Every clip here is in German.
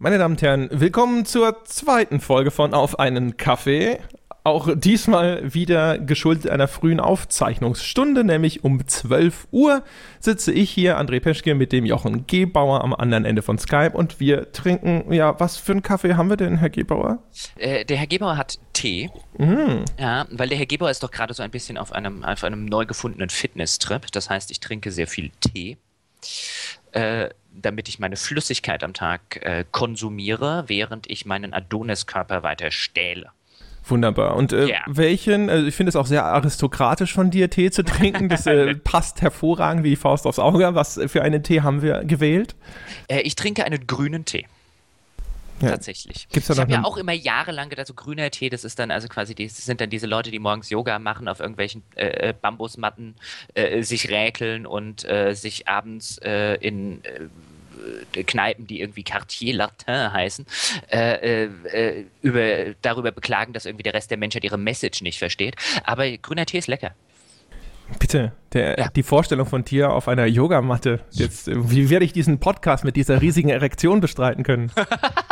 Meine Damen und Herren, willkommen zur zweiten Folge von Auf einen Kaffee. Auch diesmal wieder geschuldet einer frühen Aufzeichnungsstunde, nämlich um 12 Uhr sitze ich hier, André Peschke, mit dem Jochen Gebauer am anderen Ende von Skype und wir trinken, ja, was für einen Kaffee haben wir denn, Herr Gebauer? Äh, der Herr Gebauer hat Tee. Mhm. Ja, weil der Herr Gebauer ist doch gerade so ein bisschen auf einem, auf einem neu gefundenen Fitness-Trip. Das heißt, ich trinke sehr viel Tee. Äh, damit ich meine Flüssigkeit am Tag äh, konsumiere, während ich meinen Adoniskörper weiter stähle. Wunderbar. Und äh, yeah. welchen, also ich finde es auch sehr aristokratisch von dir, Tee zu trinken. Das äh, passt hervorragend wie die Faust aufs Auge. Was für einen Tee haben wir gewählt? Äh, ich trinke einen grünen Tee. Ja. Tatsächlich. Gibt's da ich habe ja auch immer jahrelang gedacht, so grüner Tee, das ist dann also quasi, die, das sind dann diese Leute, die morgens Yoga machen, auf irgendwelchen äh, äh Bambusmatten äh, sich räkeln und äh, sich abends äh, in äh, Kneipen, die irgendwie Quartier Latin heißen, äh, äh, über, darüber beklagen, dass irgendwie der Rest der Menschheit ihre Message nicht versteht. Aber grüner Tee ist lecker. Bitte, der, ja. die Vorstellung von dir auf einer Yogamatte. Jetzt, wie werde ich diesen Podcast mit dieser riesigen Erektion bestreiten können?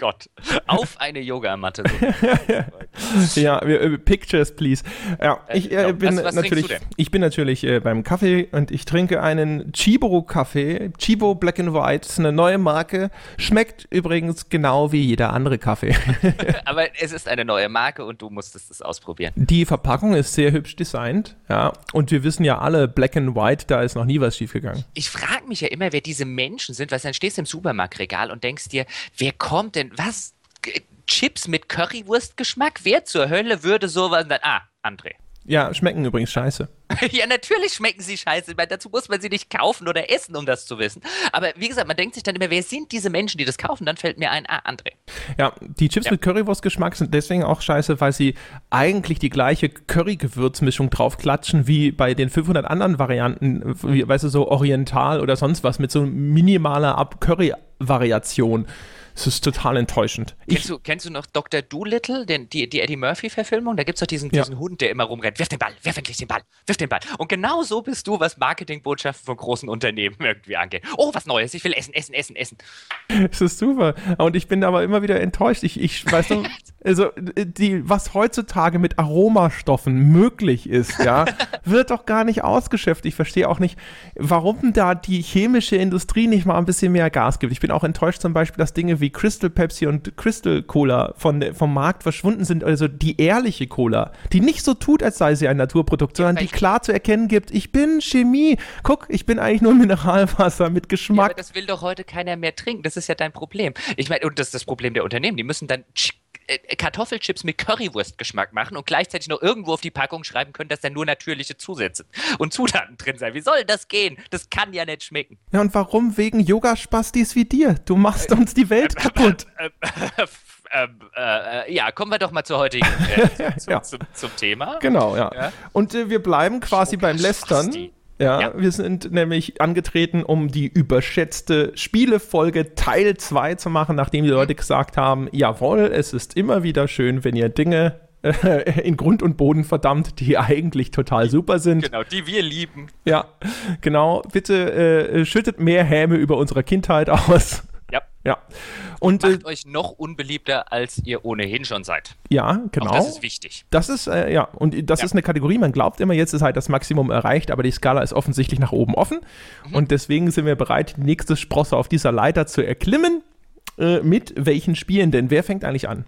Gott. Auf eine Yogamatte. ja, äh, Pictures, please. Ja, äh, ich äh, bin, was, was natürlich, ich bin natürlich äh, beim Kaffee und ich trinke einen Chibo-Kaffee. Chibo Black and White ist eine neue Marke. Schmeckt übrigens genau wie jeder andere Kaffee. Aber es ist eine neue Marke und du musstest es ausprobieren. Die Verpackung ist sehr hübsch designt, ja. Und wir wissen ja alle, Black and White, da ist noch nie was schiefgegangen. Ich frage mich ja immer, wer diese Menschen sind, weil dann stehst du im Supermarktregal und denkst dir, wer kommt denn was? Chips mit Currywurstgeschmack? Wer zur Hölle würde sowas dann? Ah, André. Ja, schmecken übrigens scheiße. ja, natürlich schmecken sie scheiße. Meine, dazu muss man sie nicht kaufen oder essen, um das zu wissen. Aber wie gesagt, man denkt sich dann immer, wer sind diese Menschen, die das kaufen? Dann fällt mir ein, ah, André. Ja, die Chips ja. mit Currywurstgeschmack sind deswegen auch scheiße, weil sie eigentlich die gleiche Curry-Gewürzmischung draufklatschen wie bei den 500 anderen Varianten, wie, weißt du, so oriental oder sonst was, mit so minimaler Curry-Variation. Es ist total enttäuschend. Kennst, ich, du, kennst du noch Dr. Doolittle, den, die, die Eddie Murphy-Verfilmung? Da gibt es doch diesen, ja. diesen Hund, der immer rumrennt. Wirf den Ball, wirf endlich den Ball, wirf den Ball. Und genau so bist du, was Marketingbotschaften von großen Unternehmen irgendwie angeht. Oh, was Neues, ich will essen, essen, essen, essen. Das ist super. Und ich bin aber immer wieder enttäuscht. Ich, ich weiß noch, also die, was heutzutage mit Aromastoffen möglich ist, ja, wird doch gar nicht ausgeschöpft. Ich verstehe auch nicht, warum da die chemische Industrie nicht mal ein bisschen mehr Gas gibt. Ich bin auch enttäuscht zum Beispiel, dass Dinge wie Crystal Pepsi und Crystal Cola von, vom Markt verschwunden sind. Also die ehrliche Cola, die nicht so tut, als sei sie ein Naturprodukt, sondern die klar zu erkennen gibt, ich bin Chemie. Guck, ich bin eigentlich nur Mineralwasser mit Geschmack. Ja, aber das will doch heute keiner mehr trinken. Das ist ja dein Problem. Ich meine, und das ist das Problem der Unternehmen. Die müssen dann Kartoffelchips mit Currywurstgeschmack machen und gleichzeitig noch irgendwo auf die Packung schreiben können, dass da nur natürliche Zusätze und Zutaten drin sind. Wie soll das gehen? Das kann ja nicht schmecken. Ja, und warum wegen Yoga-Spastis wie dir? Du machst uns die Welt äh, kaputt. Äh, äh, ja, kommen wir doch mal zur heutigen äh, zum, ja. zum, zum, Thema. Genau, ja. ja. Und äh, wir bleiben quasi beim Lästern. Ja, ja, wir sind nämlich angetreten, um die überschätzte Spielefolge Teil 2 zu machen, nachdem die Leute gesagt haben, jawohl, es ist immer wieder schön, wenn ihr Dinge äh, in Grund und Boden verdammt, die eigentlich total super sind. Genau, die wir lieben. Ja, genau. Bitte äh, schüttet mehr Häme über unsere Kindheit aus. Ja. Und, und macht äh, euch noch unbeliebter, als ihr ohnehin schon seid. Ja, genau. Auch das ist wichtig. Das ist, äh, ja, und das ja. ist eine Kategorie, man glaubt immer, jetzt ist halt das Maximum erreicht, aber die Skala ist offensichtlich nach oben offen. Mhm. Und deswegen sind wir bereit, die nächste Sprosse auf dieser Leiter zu erklimmen. Äh, mit welchen Spielen denn? Wer fängt eigentlich an?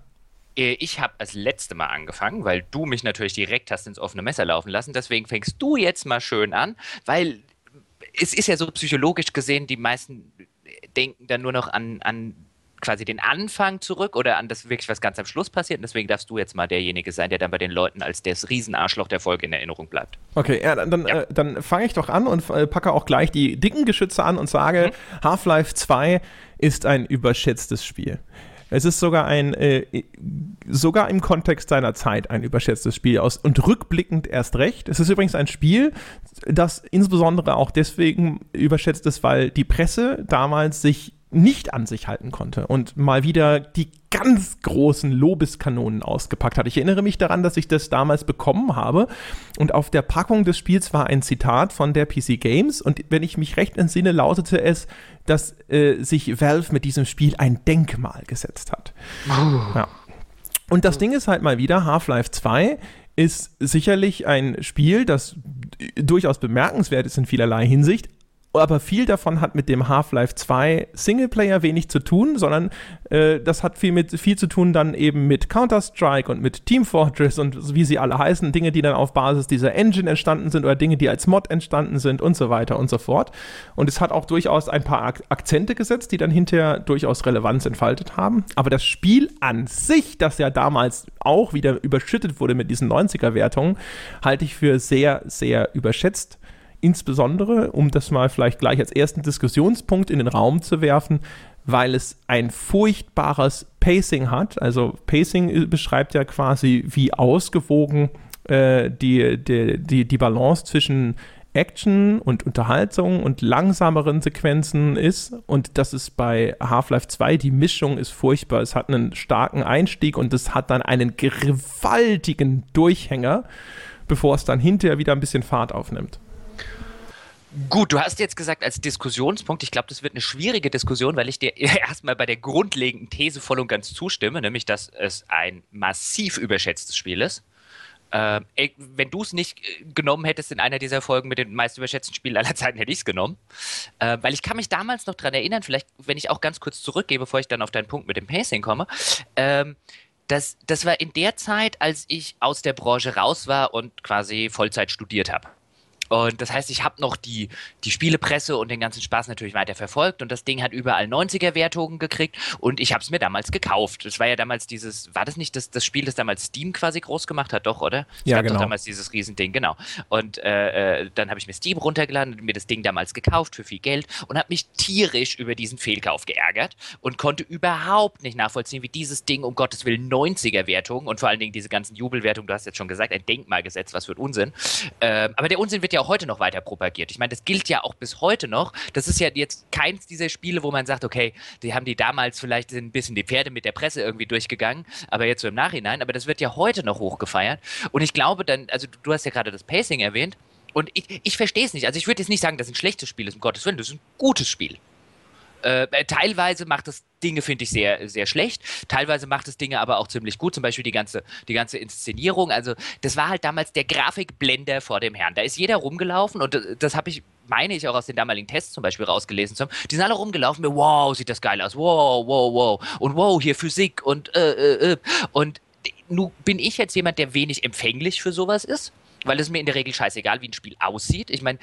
Äh, ich habe als letzte Mal angefangen, weil du mich natürlich direkt hast ins offene Messer laufen lassen. Deswegen fängst du jetzt mal schön an, weil es ist ja so psychologisch gesehen, die meisten denken dann nur noch an, an quasi den Anfang zurück oder an das wirklich, was ganz am Schluss passiert. Und deswegen darfst du jetzt mal derjenige sein, der dann bei den Leuten als das Riesenarschloch der Folge in Erinnerung bleibt. Okay, ja, dann, dann, ja. Äh, dann fange ich doch an und äh, packe auch gleich die dicken Geschütze an und sage, mhm. Half-Life 2 ist ein überschätztes Spiel. Es ist sogar ein, äh, sogar im Kontext seiner Zeit ein überschätztes Spiel aus und rückblickend erst recht. Es ist übrigens ein Spiel, das insbesondere auch deswegen überschätzt ist, weil die Presse damals sich nicht an sich halten konnte und mal wieder die ganz großen Lobeskanonen ausgepackt hat. Ich erinnere mich daran, dass ich das damals bekommen habe und auf der Packung des Spiels war ein Zitat von der PC Games und wenn ich mich recht entsinne, lautete es, dass äh, sich Valve mit diesem Spiel ein Denkmal gesetzt hat. Oh. Ja. Und das Ding ist halt mal wieder, Half-Life 2 ist sicherlich ein Spiel, das durchaus bemerkenswert ist in vielerlei Hinsicht, aber viel davon hat mit dem Half-Life 2 Singleplayer wenig zu tun, sondern äh, das hat viel, mit, viel zu tun dann eben mit Counter-Strike und mit Team Fortress und wie sie alle heißen, Dinge, die dann auf Basis dieser Engine entstanden sind oder Dinge, die als Mod entstanden sind und so weiter und so fort. Und es hat auch durchaus ein paar Ak Akzente gesetzt, die dann hinterher durchaus Relevanz entfaltet haben. Aber das Spiel an sich, das ja damals auch wieder überschüttet wurde mit diesen 90er-Wertungen, halte ich für sehr, sehr überschätzt insbesondere, um das mal vielleicht gleich als ersten Diskussionspunkt in den Raum zu werfen, weil es ein furchtbares Pacing hat. Also Pacing beschreibt ja quasi, wie ausgewogen äh, die, die, die, die Balance zwischen Action und Unterhaltung und langsameren Sequenzen ist. Und das ist bei Half-Life 2, die Mischung ist furchtbar. Es hat einen starken Einstieg und es hat dann einen gewaltigen Durchhänger, bevor es dann hinterher wieder ein bisschen Fahrt aufnimmt. Gut, du hast jetzt gesagt als Diskussionspunkt, ich glaube, das wird eine schwierige Diskussion, weil ich dir erstmal bei der grundlegenden These voll und ganz zustimme, nämlich, dass es ein massiv überschätztes Spiel ist. Äh, wenn du es nicht äh, genommen hättest in einer dieser Folgen mit den meist überschätzten Spielen aller Zeiten, hätte ich es genommen. Äh, weil ich kann mich damals noch daran erinnern, vielleicht, wenn ich auch ganz kurz zurückgehe, bevor ich dann auf deinen Punkt mit dem Pacing komme, ähm, das, das war in der Zeit, als ich aus der Branche raus war und quasi Vollzeit studiert habe. Und das heißt, ich habe noch die, die Spielepresse und den ganzen Spaß natürlich weiter verfolgt und das Ding hat überall 90er-Wertungen gekriegt und ich habe es mir damals gekauft. Das war ja damals dieses, war das nicht das, das Spiel, das damals Steam quasi groß gemacht hat, doch, oder? Es ja, genau. Doch damals dieses Riesending, genau. Und äh, äh, dann habe ich mir Steam runtergeladen und mir das Ding damals gekauft für viel Geld und habe mich tierisch über diesen Fehlkauf geärgert und konnte überhaupt nicht nachvollziehen, wie dieses Ding um Gottes Willen 90er-Wertungen und vor allen Dingen diese ganzen Jubelwertungen, du hast jetzt schon gesagt, ein Denkmalgesetz, was für ein Unsinn. Äh, aber der Unsinn wird ja auch heute noch weiter propagiert. Ich meine, das gilt ja auch bis heute noch. Das ist ja jetzt keins dieser Spiele, wo man sagt, okay, die haben die damals vielleicht ein bisschen die Pferde mit der Presse irgendwie durchgegangen, aber jetzt so im Nachhinein. Aber das wird ja heute noch hochgefeiert. Und ich glaube dann, also du hast ja gerade das Pacing erwähnt. Und ich, ich verstehe es nicht. Also ich würde jetzt nicht sagen, dass es ein schlechtes Spiel ist, um Gottes Willen. Das ist ein gutes Spiel. Äh, äh, teilweise macht es Dinge, finde ich, sehr, sehr schlecht. Teilweise macht es Dinge aber auch ziemlich gut. Zum Beispiel die ganze, die ganze Inszenierung. Also, das war halt damals der Grafikblender vor dem Herrn. Da ist jeder rumgelaufen und das, das habe ich, meine ich, auch aus den damaligen Tests zum Beispiel rausgelesen zu. Die sind alle rumgelaufen mit, wow, sieht das geil aus. Wow, wow, wow. Und wow, hier Physik und äh, äh, äh. Und nun bin ich jetzt jemand, der wenig empfänglich für sowas ist weil es mir in der Regel scheißegal, wie ein Spiel aussieht. Ich meine,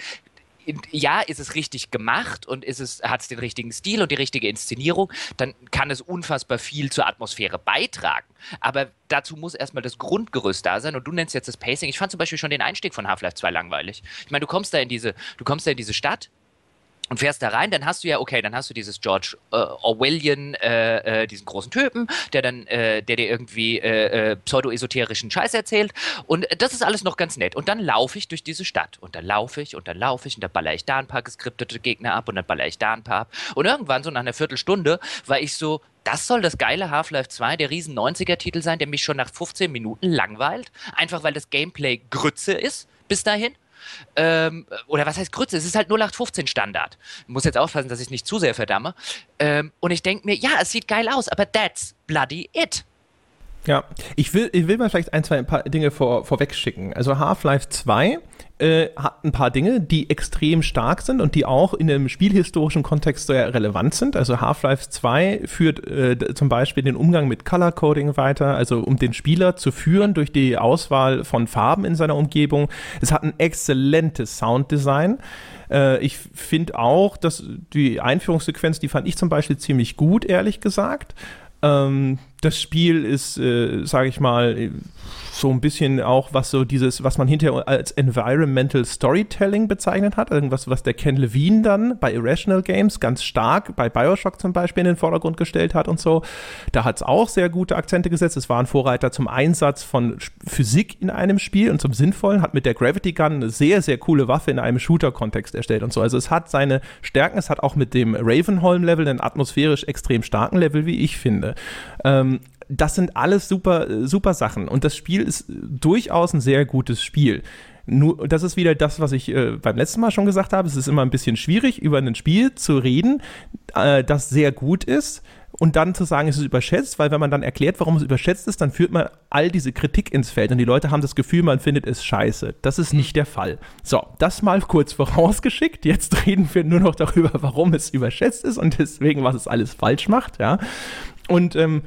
ja, ist es richtig gemacht und ist es, hat es den richtigen Stil und die richtige Inszenierung, dann kann es unfassbar viel zur Atmosphäre beitragen. Aber dazu muss erstmal das Grundgerüst da sein und du nennst jetzt das Pacing. Ich fand zum Beispiel schon den Einstieg von Half-Life 2 langweilig. Ich meine, du kommst da in diese, du kommst da in diese Stadt, und fährst da rein, dann hast du ja, okay, dann hast du dieses George äh, Orwellian, äh, äh, diesen großen Typen, der dann, äh, der dir irgendwie äh, äh, pseudo-esoterischen Scheiß erzählt. Und das ist alles noch ganz nett. Und dann laufe ich durch diese Stadt. Und dann laufe ich und dann laufe ich und dann baller ich da ein paar geskriptete Gegner ab und dann baller ich da ein paar ab. Und irgendwann, so nach einer Viertelstunde, war ich so, das soll das geile Half-Life 2, der riesen 90er-Titel sein, der mich schon nach 15 Minuten langweilt. Einfach weil das Gameplay Grütze ist bis dahin. Ähm, oder was heißt Grütze? Es ist halt 0815 Standard. Ich muss jetzt aufpassen, dass ich nicht zu sehr verdamme. Ähm, und ich denke mir, ja, es sieht geil aus, aber that's bloody it. Ja, ich will, ich will mal vielleicht ein, zwei ein paar Dinge vor, vorweg schicken. Also Half-Life 2 äh, hat ein paar Dinge, die extrem stark sind und die auch in einem spielhistorischen Kontext sehr relevant sind. Also Half-Life 2 führt äh, zum Beispiel den Umgang mit Color Coding weiter, also um den Spieler zu führen durch die Auswahl von Farben in seiner Umgebung. Es hat ein exzellentes Sounddesign. Äh, ich finde auch, dass die Einführungssequenz, die fand ich zum Beispiel ziemlich gut, ehrlich gesagt. Ähm, das Spiel ist, äh, sage ich mal, so ein bisschen auch, was so dieses, was man hinterher als Environmental Storytelling bezeichnet hat, irgendwas, was der Ken Levine dann bei Irrational Games ganz stark, bei Bioshock zum Beispiel in den Vordergrund gestellt hat und so. Da hat es auch sehr gute Akzente gesetzt. Es war ein Vorreiter zum Einsatz von Physik in einem Spiel und zum Sinnvollen, hat mit der Gravity Gun eine sehr, sehr coole Waffe in einem Shooter-Kontext erstellt und so. Also es hat seine Stärken, es hat auch mit dem Ravenholm-Level einen atmosphärisch extrem starken Level, wie ich finde. Ähm, das sind alles super, super Sachen. Und das Spiel ist durchaus ein sehr gutes Spiel. Nur, das ist wieder das, was ich äh, beim letzten Mal schon gesagt habe. Es ist immer ein bisschen schwierig, über ein Spiel zu reden, äh, das sehr gut ist und dann zu sagen, es ist überschätzt, weil wenn man dann erklärt, warum es überschätzt ist, dann führt man all diese Kritik ins Feld und die Leute haben das Gefühl, man findet es scheiße. Das ist nicht der Fall. So, das mal kurz vorausgeschickt. Jetzt reden wir nur noch darüber, warum es überschätzt ist und deswegen, was es alles falsch macht, ja. Und ähm,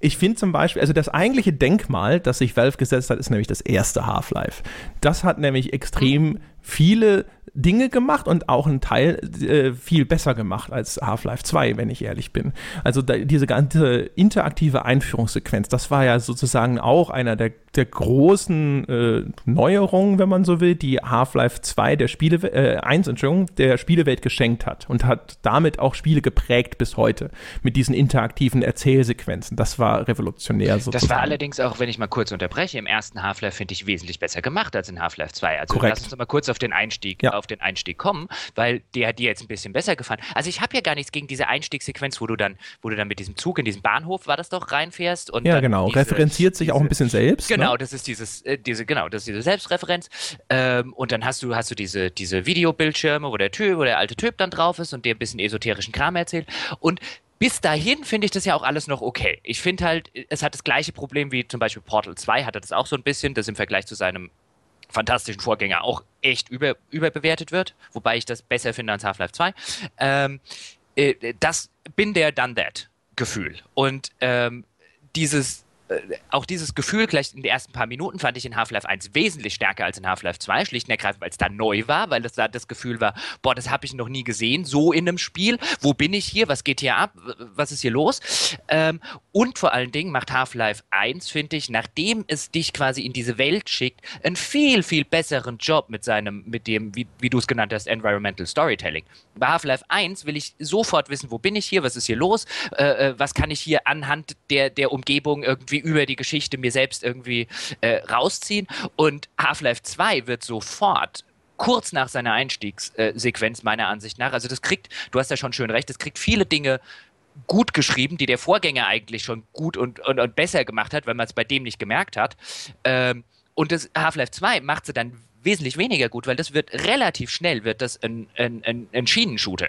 ich finde zum Beispiel, also das eigentliche Denkmal, das sich Valve gesetzt hat, ist nämlich das erste Half-Life. Das hat nämlich extrem viele Dinge gemacht und auch einen Teil äh, viel besser gemacht als Half-Life 2, wenn ich ehrlich bin. Also da, diese ganze interaktive Einführungssequenz, das war ja sozusagen auch einer der, der großen äh, Neuerungen, wenn man so will, die Half-Life 2 der Spiele, äh, 1, Entschuldigung, der Spielewelt geschenkt hat und hat damit auch Spiele geprägt bis heute mit diesen interaktiven Erzählsequenzen. Das war revolutionär sozusagen. Das war allerdings auch, wenn ich mal kurz unterbreche, im ersten Half-Life finde ich wesentlich besser gemacht als in Half-Life 2. Also Korrekt. lass uns mal kurz auf den Einstieg ja. auf den Einstieg kommen, weil der hat dir jetzt ein bisschen besser gefallen. Also ich habe ja gar nichts gegen diese Einstiegssequenz, wo du dann, wo du dann mit diesem Zug in diesen Bahnhof, war das doch, reinfährst und ja genau, diese, referenziert sich diese, auch ein bisschen selbst. Ne? Genau, ne? das ist dieses, äh, diese, genau, das ist diese Selbstreferenz. Ähm, und dann hast du, hast du diese, diese Videobildschirme, wo der Typ, wo der alte Typ dann drauf ist und dir ein bisschen esoterischen Kram erzählt. Und bis dahin finde ich das ja auch alles noch okay. Ich finde halt, es hat das gleiche Problem wie zum Beispiel Portal 2 hatte das auch so ein bisschen, das im Vergleich zu seinem fantastischen Vorgänger auch echt über, überbewertet wird, wobei ich das besser finde als Half-Life 2. Ähm, äh, das bin der Done That Gefühl. Und ähm, dieses auch dieses Gefühl, gleich in den ersten paar Minuten, fand ich in Half-Life 1 wesentlich stärker als in Half-Life 2, schlicht und ergreifend, weil es da neu war, weil es da das Gefühl war, boah, das habe ich noch nie gesehen, so in einem Spiel. Wo bin ich hier? Was geht hier ab? Was ist hier los? Ähm, und vor allen Dingen macht Half-Life 1, finde ich, nachdem es dich quasi in diese Welt schickt, einen viel, viel besseren Job mit seinem, mit dem, wie, wie du es genannt hast, Environmental Storytelling. Bei Half-Life 1 will ich sofort wissen, wo bin ich hier? Was ist hier los? Äh, äh was kann ich hier anhand der, der Umgebung irgendwie irgendwie über die Geschichte mir selbst irgendwie äh, rausziehen. Und Half-Life 2 wird sofort kurz nach seiner Einstiegssequenz, meiner Ansicht nach, also das kriegt, du hast ja schon schön recht, das kriegt viele Dinge gut geschrieben, die der Vorgänger eigentlich schon gut und, und, und besser gemacht hat, weil man es bei dem nicht gemerkt hat. Ähm, und das Half-Life 2 macht sie dann wesentlich weniger gut, weil das wird relativ schnell, wird das ein, ein, ein, ein Schienenshooter.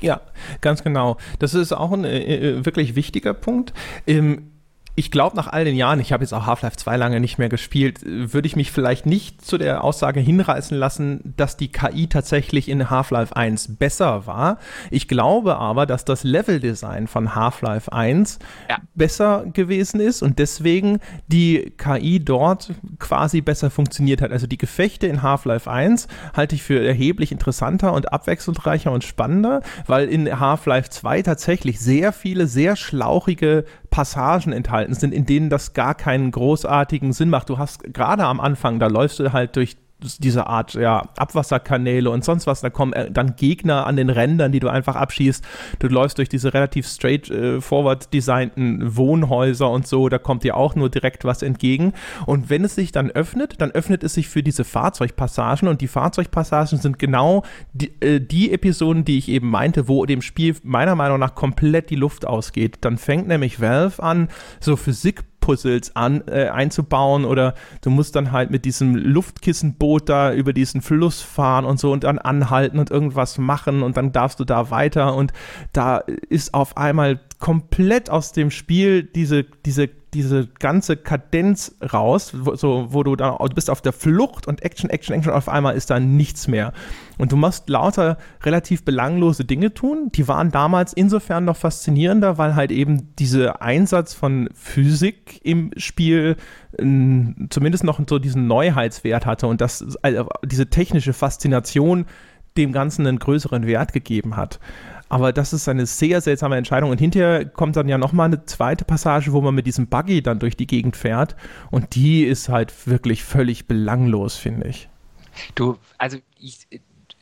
Ja, ganz genau. Das ist auch ein äh, äh wirklich wichtiger Punkt. Ähm, ich glaube, nach all den Jahren, ich habe jetzt auch Half-Life 2 lange nicht mehr gespielt, würde ich mich vielleicht nicht zu der Aussage hinreißen lassen, dass die KI tatsächlich in Half-Life 1 besser war. Ich glaube aber, dass das Level-Design von Half-Life 1 ja. besser gewesen ist und deswegen die KI dort quasi besser funktioniert hat. Also die Gefechte in Half-Life 1 halte ich für erheblich interessanter und abwechslungsreicher und spannender, weil in Half-Life 2 tatsächlich sehr viele, sehr schlauchige Passagen enthalten sind, in denen das gar keinen großartigen Sinn macht. Du hast gerade am Anfang, da läufst du halt durch diese Art ja, Abwasserkanäle und sonst was. Da kommen äh, dann Gegner an den Rändern, die du einfach abschießt. Du läufst durch diese relativ straightforward äh, designten Wohnhäuser und so. Da kommt dir auch nur direkt was entgegen. Und wenn es sich dann öffnet, dann öffnet es sich für diese Fahrzeugpassagen. Und die Fahrzeugpassagen sind genau die, äh, die Episoden, die ich eben meinte, wo dem Spiel meiner Meinung nach komplett die Luft ausgeht. Dann fängt nämlich Valve an, so Physik Puzzles an, äh, einzubauen oder du musst dann halt mit diesem Luftkissenboot da über diesen Fluss fahren und so und dann anhalten und irgendwas machen und dann darfst du da weiter und da ist auf einmal komplett aus dem Spiel diese, diese diese ganze Kadenz raus, wo, so, wo du da du bist auf der Flucht und Action, Action, Action, auf einmal ist da nichts mehr. Und du musst lauter relativ belanglose Dinge tun. Die waren damals insofern noch faszinierender, weil halt eben dieser Einsatz von Physik im Spiel zumindest noch so diesen Neuheitswert hatte und das, also diese technische Faszination dem Ganzen einen größeren Wert gegeben hat. Aber das ist eine sehr seltsame Entscheidung. Und hinterher kommt dann ja nochmal eine zweite Passage, wo man mit diesem Buggy dann durch die Gegend fährt. Und die ist halt wirklich völlig belanglos, finde ich. Du, also ich,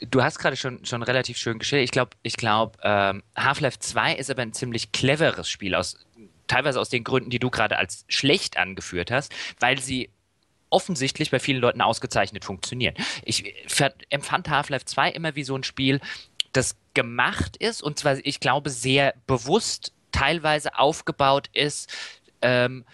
du hast gerade schon, schon relativ schön geschildert. Ich glaube, ich glaub, ähm, Half-Life 2 ist aber ein ziemlich cleveres Spiel, aus, teilweise aus den Gründen, die du gerade als schlecht angeführt hast, weil sie offensichtlich bei vielen Leuten ausgezeichnet funktionieren. Ich empfand Half-Life 2 immer wie so ein Spiel, das gemacht ist und zwar, ich glaube, sehr bewusst teilweise aufgebaut ist, ähm,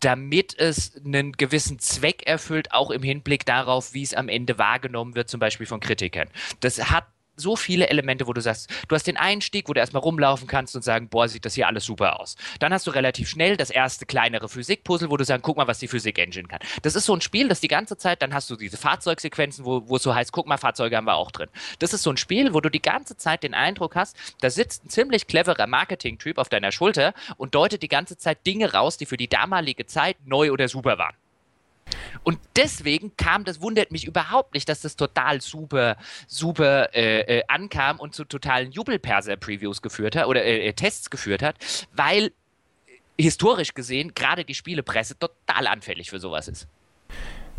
damit es einen gewissen Zweck erfüllt, auch im Hinblick darauf, wie es am Ende wahrgenommen wird, zum Beispiel von Kritikern. Das hat so viele Elemente, wo du sagst, du hast den Einstieg, wo du erstmal rumlaufen kannst und sagen, boah, sieht das hier alles super aus. Dann hast du relativ schnell das erste kleinere Physikpuzzle, wo du sagst, guck mal, was die Physik-Engine kann. Das ist so ein Spiel, das die ganze Zeit, dann hast du diese Fahrzeugsequenzen, wo, wo es so heißt, guck mal, Fahrzeuge haben wir auch drin. Das ist so ein Spiel, wo du die ganze Zeit den Eindruck hast, da sitzt ein ziemlich cleverer Marketing-Typ auf deiner Schulter und deutet die ganze Zeit Dinge raus, die für die damalige Zeit neu oder super waren. Und deswegen kam, das wundert mich überhaupt nicht, dass das total super, super äh, äh, ankam und zu totalen Jubelperser-Previews geführt hat oder äh, äh Tests geführt hat, weil historisch gesehen gerade die Spielepresse total anfällig für sowas ist.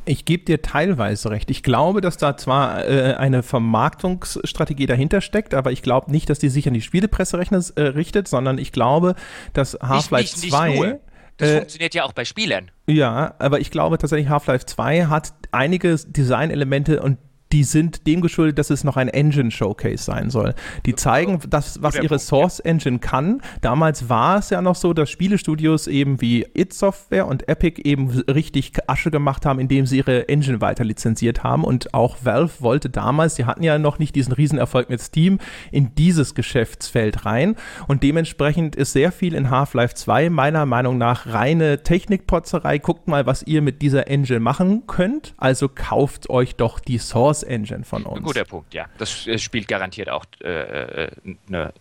Ich gebe dir teilweise recht. Ich glaube, dass da zwar äh, eine Vermarktungsstrategie dahinter steckt, aber ich glaube nicht, dass die sich an die Spielepresse rechnet, äh, richtet, sondern ich glaube, dass Half-Life 2. Das äh, funktioniert ja auch bei Spielen. Ja, aber ich glaube tatsächlich, Half-Life 2 hat einige Designelemente und die sind dem geschuldet, dass es noch ein Engine Showcase sein soll. Die zeigen, das, was ihre Source Engine kann. Damals war es ja noch so, dass Spielestudios eben wie It Software und Epic eben richtig Asche gemacht haben, indem sie ihre Engine weiter lizenziert haben. Und auch Valve wollte damals, die hatten ja noch nicht diesen Riesenerfolg mit Steam, in dieses Geschäftsfeld rein. Und dementsprechend ist sehr viel in Half-Life 2 meiner Meinung nach reine Technikpotzerei. Guckt mal, was ihr mit dieser Engine machen könnt. Also kauft euch doch die Source Engine von uns. Ein guter Punkt, ja. Das spielt garantiert auch äh, äh, eine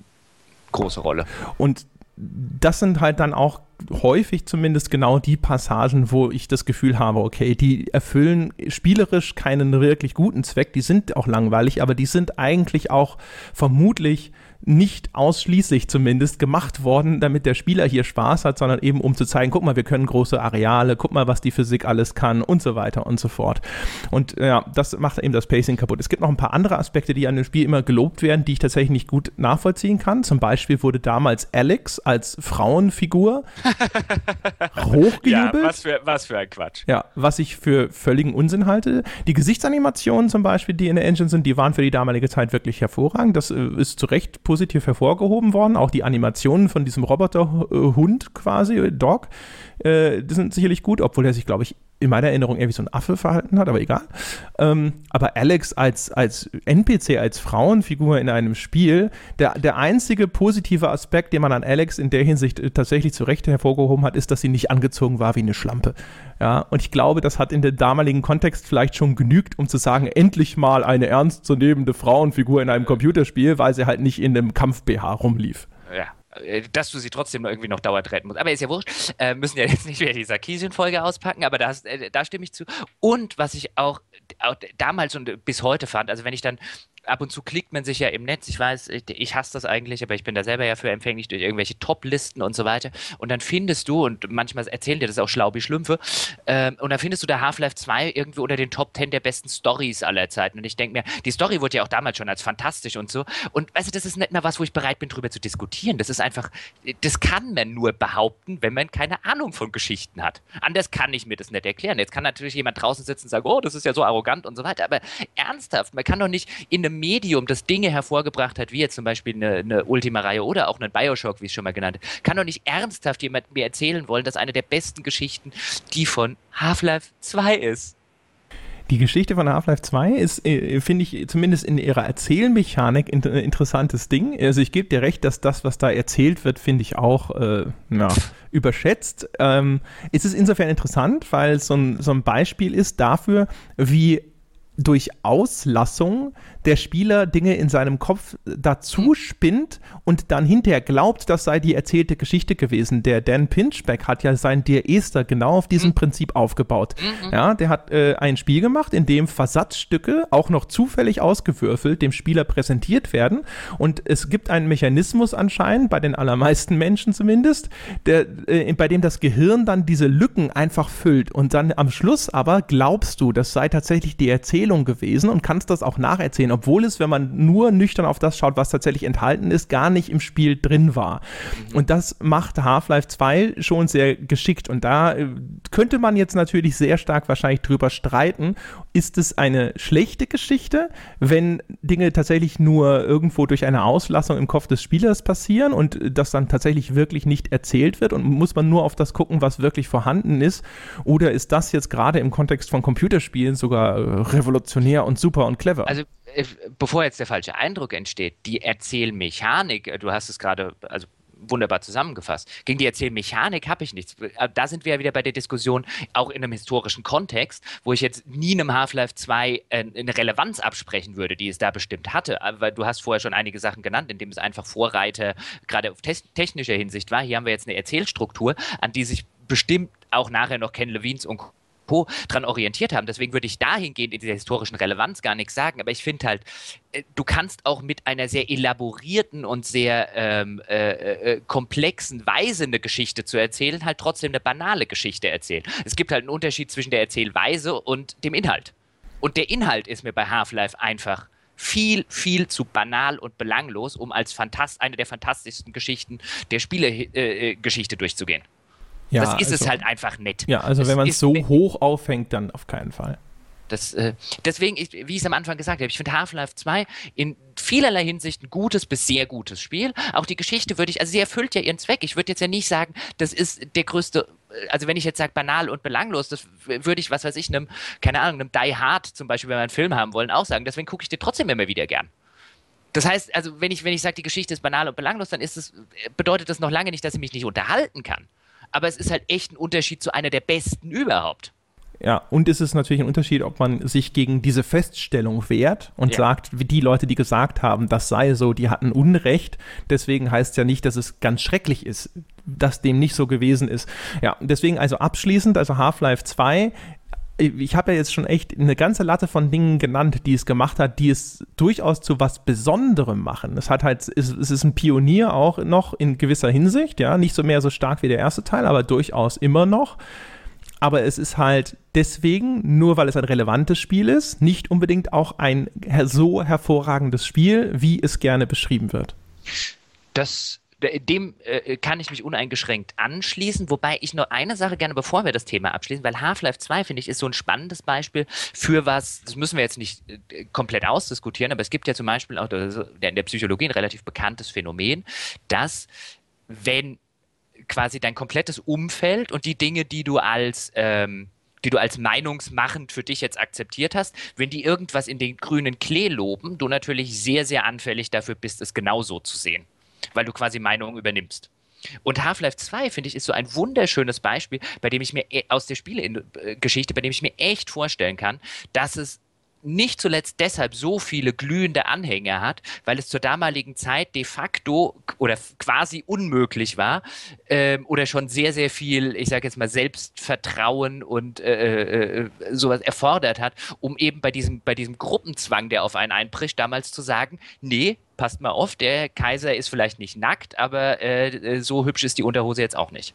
große Rolle. Und das sind halt dann auch häufig zumindest genau die Passagen, wo ich das Gefühl habe, okay, die erfüllen spielerisch keinen wirklich guten Zweck, die sind auch langweilig, aber die sind eigentlich auch vermutlich nicht ausschließlich zumindest gemacht worden, damit der Spieler hier Spaß hat, sondern eben um zu zeigen, guck mal, wir können große Areale, guck mal, was die Physik alles kann und so weiter und so fort. Und ja, das macht eben das Pacing kaputt. Es gibt noch ein paar andere Aspekte, die an dem Spiel immer gelobt werden, die ich tatsächlich nicht gut nachvollziehen kann. Zum Beispiel wurde damals Alex als Frauenfigur hochgejubelt. Ja, was für, was für ein Quatsch. Ja, was ich für völligen Unsinn halte. Die Gesichtsanimationen zum Beispiel, die in der Engine sind, die waren für die damalige Zeit wirklich hervorragend. Das äh, ist zu Recht positiv positiv hervorgehoben worden. Auch die Animationen von diesem Roboterhund quasi, Dog, äh, die sind sicherlich gut, obwohl er sich, glaube ich, in meiner Erinnerung eher wie so ein Affe verhalten hat, aber egal. Ähm, aber Alex als, als NPC, als Frauenfigur in einem Spiel, der, der einzige positive Aspekt, den man an Alex in der Hinsicht äh, tatsächlich zu Recht hervorgehoben hat, ist, dass sie nicht angezogen war wie eine Schlampe. Ja, und ich glaube, das hat in dem damaligen Kontext vielleicht schon genügt, um zu sagen, endlich mal eine ernstzunehmende Frauenfigur in einem Computerspiel, weil sie halt nicht in einem Kampf-BH rumlief. Ja, dass du sie trotzdem irgendwie noch dauernd retten musst. Aber ist ja wurscht. Äh, müssen ja jetzt nicht mehr die Sarkisien-Folge auspacken, aber das, äh, da stimme ich zu. Und was ich auch, auch damals und bis heute fand, also wenn ich dann ab und zu klickt man sich ja im Netz. Ich weiß, ich, ich hasse das eigentlich, aber ich bin da selber ja für empfänglich durch irgendwelche Top-Listen und so weiter. Und dann findest du, und manchmal erzählen dir das auch schlau wie Schlümpfe, äh, und dann findest du da Half-Life 2 irgendwie unter den Top 10 der besten Stories aller Zeiten. Und ich denke mir, die Story wurde ja auch damals schon als fantastisch und so. Und weißt du, das ist nicht mal was, wo ich bereit bin, drüber zu diskutieren. Das ist einfach, das kann man nur behaupten, wenn man keine Ahnung von Geschichten hat. Anders kann ich mir das nicht erklären. Jetzt kann natürlich jemand draußen sitzen und sagen, oh, das ist ja so arrogant und so weiter. Aber ernsthaft, man kann doch nicht in einem Medium, das Dinge hervorgebracht hat, wie jetzt zum Beispiel eine, eine Ultima-Reihe oder auch einen Bioshock, wie es schon mal genannt kann doch nicht ernsthaft jemand mir erzählen wollen, dass eine der besten Geschichten die von Half-Life 2 ist. Die Geschichte von Half-Life 2 ist, äh, finde ich, zumindest in ihrer Erzählmechanik ein äh, interessantes Ding. Also ich gebe dir recht, dass das, was da erzählt wird, finde ich auch äh, ja, überschätzt. Ähm, es ist insofern interessant, weil es so ein, so ein Beispiel ist dafür, wie durch Auslassung der Spieler Dinge in seinem Kopf dazu spinnt und dann hinterher glaubt, das sei die erzählte Geschichte gewesen. Der Dan Pinchback hat ja sein Dear Esther genau auf diesem mhm. Prinzip aufgebaut. Mhm. Ja, der hat äh, ein Spiel gemacht, in dem Versatzstücke auch noch zufällig ausgewürfelt dem Spieler präsentiert werden und es gibt einen Mechanismus anscheinend, bei den allermeisten Menschen zumindest, der, äh, bei dem das Gehirn dann diese Lücken einfach füllt und dann am Schluss aber glaubst du, das sei tatsächlich die Erzählung gewesen und kannst das auch nacherzählen, obwohl es, wenn man nur nüchtern auf das schaut, was tatsächlich enthalten ist, gar nicht im Spiel drin war. Mhm. Und das macht Half-Life 2 schon sehr geschickt und da äh, könnte man jetzt natürlich sehr stark wahrscheinlich drüber streiten, ist es eine schlechte Geschichte, wenn Dinge tatsächlich nur irgendwo durch eine Auslassung im Kopf des Spielers passieren und das dann tatsächlich wirklich nicht erzählt wird und muss man nur auf das gucken, was wirklich vorhanden ist? Oder ist das jetzt gerade im Kontext von Computerspielen sogar äh, revolutionär und super und clever? Also bevor jetzt der falsche Eindruck entsteht, die Erzählmechanik, äh, du hast es gerade, also wunderbar zusammengefasst. Gegen die Erzählmechanik habe ich nichts. Äh, da sind wir ja wieder bei der Diskussion, auch in einem historischen Kontext, wo ich jetzt nie einem Half-Life 2 äh, eine Relevanz absprechen würde, die es da bestimmt hatte. Aber du hast vorher schon einige Sachen genannt, indem es einfach Vorreiter gerade auf technischer Hinsicht war. Hier haben wir jetzt eine Erzählstruktur, an die sich bestimmt auch nachher noch Ken Levines und Po dran orientiert haben. Deswegen würde ich dahingehend in dieser historischen Relevanz gar nichts sagen. Aber ich finde halt, äh, du kannst auch mit einer sehr elaborierten und sehr ähm, äh, äh, komplexen Weise eine Geschichte zu erzählen, halt trotzdem eine banale Geschichte erzählen. Es gibt halt einen Unterschied zwischen der Erzählweise und dem Inhalt. Und der Inhalt ist mir bei Half-Life einfach viel, viel zu banal und belanglos, um als Fantast eine der fantastischsten Geschichten der Spielegeschichte äh, durchzugehen. Ja, das ist also, es halt einfach nett. Ja, also das wenn man es so hoch aufhängt, dann auf keinen Fall. Das, äh, deswegen, ich, wie ich es am Anfang gesagt habe, ich finde Half-Life 2 in vielerlei Hinsicht ein gutes bis sehr gutes Spiel. Auch die Geschichte würde ich, also sie erfüllt ja ihren Zweck. Ich würde jetzt ja nicht sagen, das ist der größte, also wenn ich jetzt sage banal und belanglos, das würde ich, was weiß ich, einem, keine Ahnung, einem Die Hard zum Beispiel, wenn wir einen Film haben wollen, auch sagen. Deswegen gucke ich dir trotzdem immer wieder gern. Das heißt, also wenn ich, wenn ich sage, die Geschichte ist banal und belanglos, dann ist es, bedeutet das noch lange nicht, dass ich mich nicht unterhalten kann aber es ist halt echt ein Unterschied zu einer der besten überhaupt. Ja, und es ist natürlich ein Unterschied, ob man sich gegen diese Feststellung wehrt und ja. sagt, wie die Leute, die gesagt haben, das sei so, die hatten Unrecht. Deswegen heißt es ja nicht, dass es ganz schrecklich ist, dass dem nicht so gewesen ist. Ja, deswegen also abschließend, also Half-Life 2 ich habe ja jetzt schon echt eine ganze Latte von Dingen genannt, die es gemacht hat, die es durchaus zu was Besonderem machen. Es hat halt, es, ist ein Pionier auch noch in gewisser Hinsicht, ja, nicht so mehr so stark wie der erste Teil, aber durchaus immer noch. Aber es ist halt deswegen, nur weil es ein relevantes Spiel ist, nicht unbedingt auch ein so hervorragendes Spiel, wie es gerne beschrieben wird. Das dem äh, kann ich mich uneingeschränkt anschließen, wobei ich noch eine Sache gerne, bevor wir das Thema abschließen, weil Half-Life 2, finde ich, ist so ein spannendes Beispiel für was, das müssen wir jetzt nicht äh, komplett ausdiskutieren, aber es gibt ja zum Beispiel auch in der Psychologie ein relativ bekanntes Phänomen, dass wenn quasi dein komplettes Umfeld und die Dinge, die du als ähm, die du als meinungsmachend für dich jetzt akzeptiert hast, wenn die irgendwas in den grünen Klee loben, du natürlich sehr, sehr anfällig dafür bist, es genauso zu sehen weil du quasi Meinungen übernimmst. Und Half-Life 2, finde ich, ist so ein wunderschönes Beispiel, bei dem ich mir e, aus der Spielegeschichte, bei dem ich mir echt vorstellen kann, dass es nicht zuletzt deshalb so viele glühende Anhänger hat, weil es zur damaligen Zeit de facto oder quasi unmöglich war ähm, oder schon sehr, sehr viel, ich sage jetzt mal, Selbstvertrauen und äh, äh, äh, sowas erfordert hat, um eben bei diesem, bei diesem Gruppenzwang, der auf einen einbricht, damals zu sagen, nee, passt mal auf, der Kaiser ist vielleicht nicht nackt, aber äh, äh so hübsch ist die Unterhose jetzt auch nicht.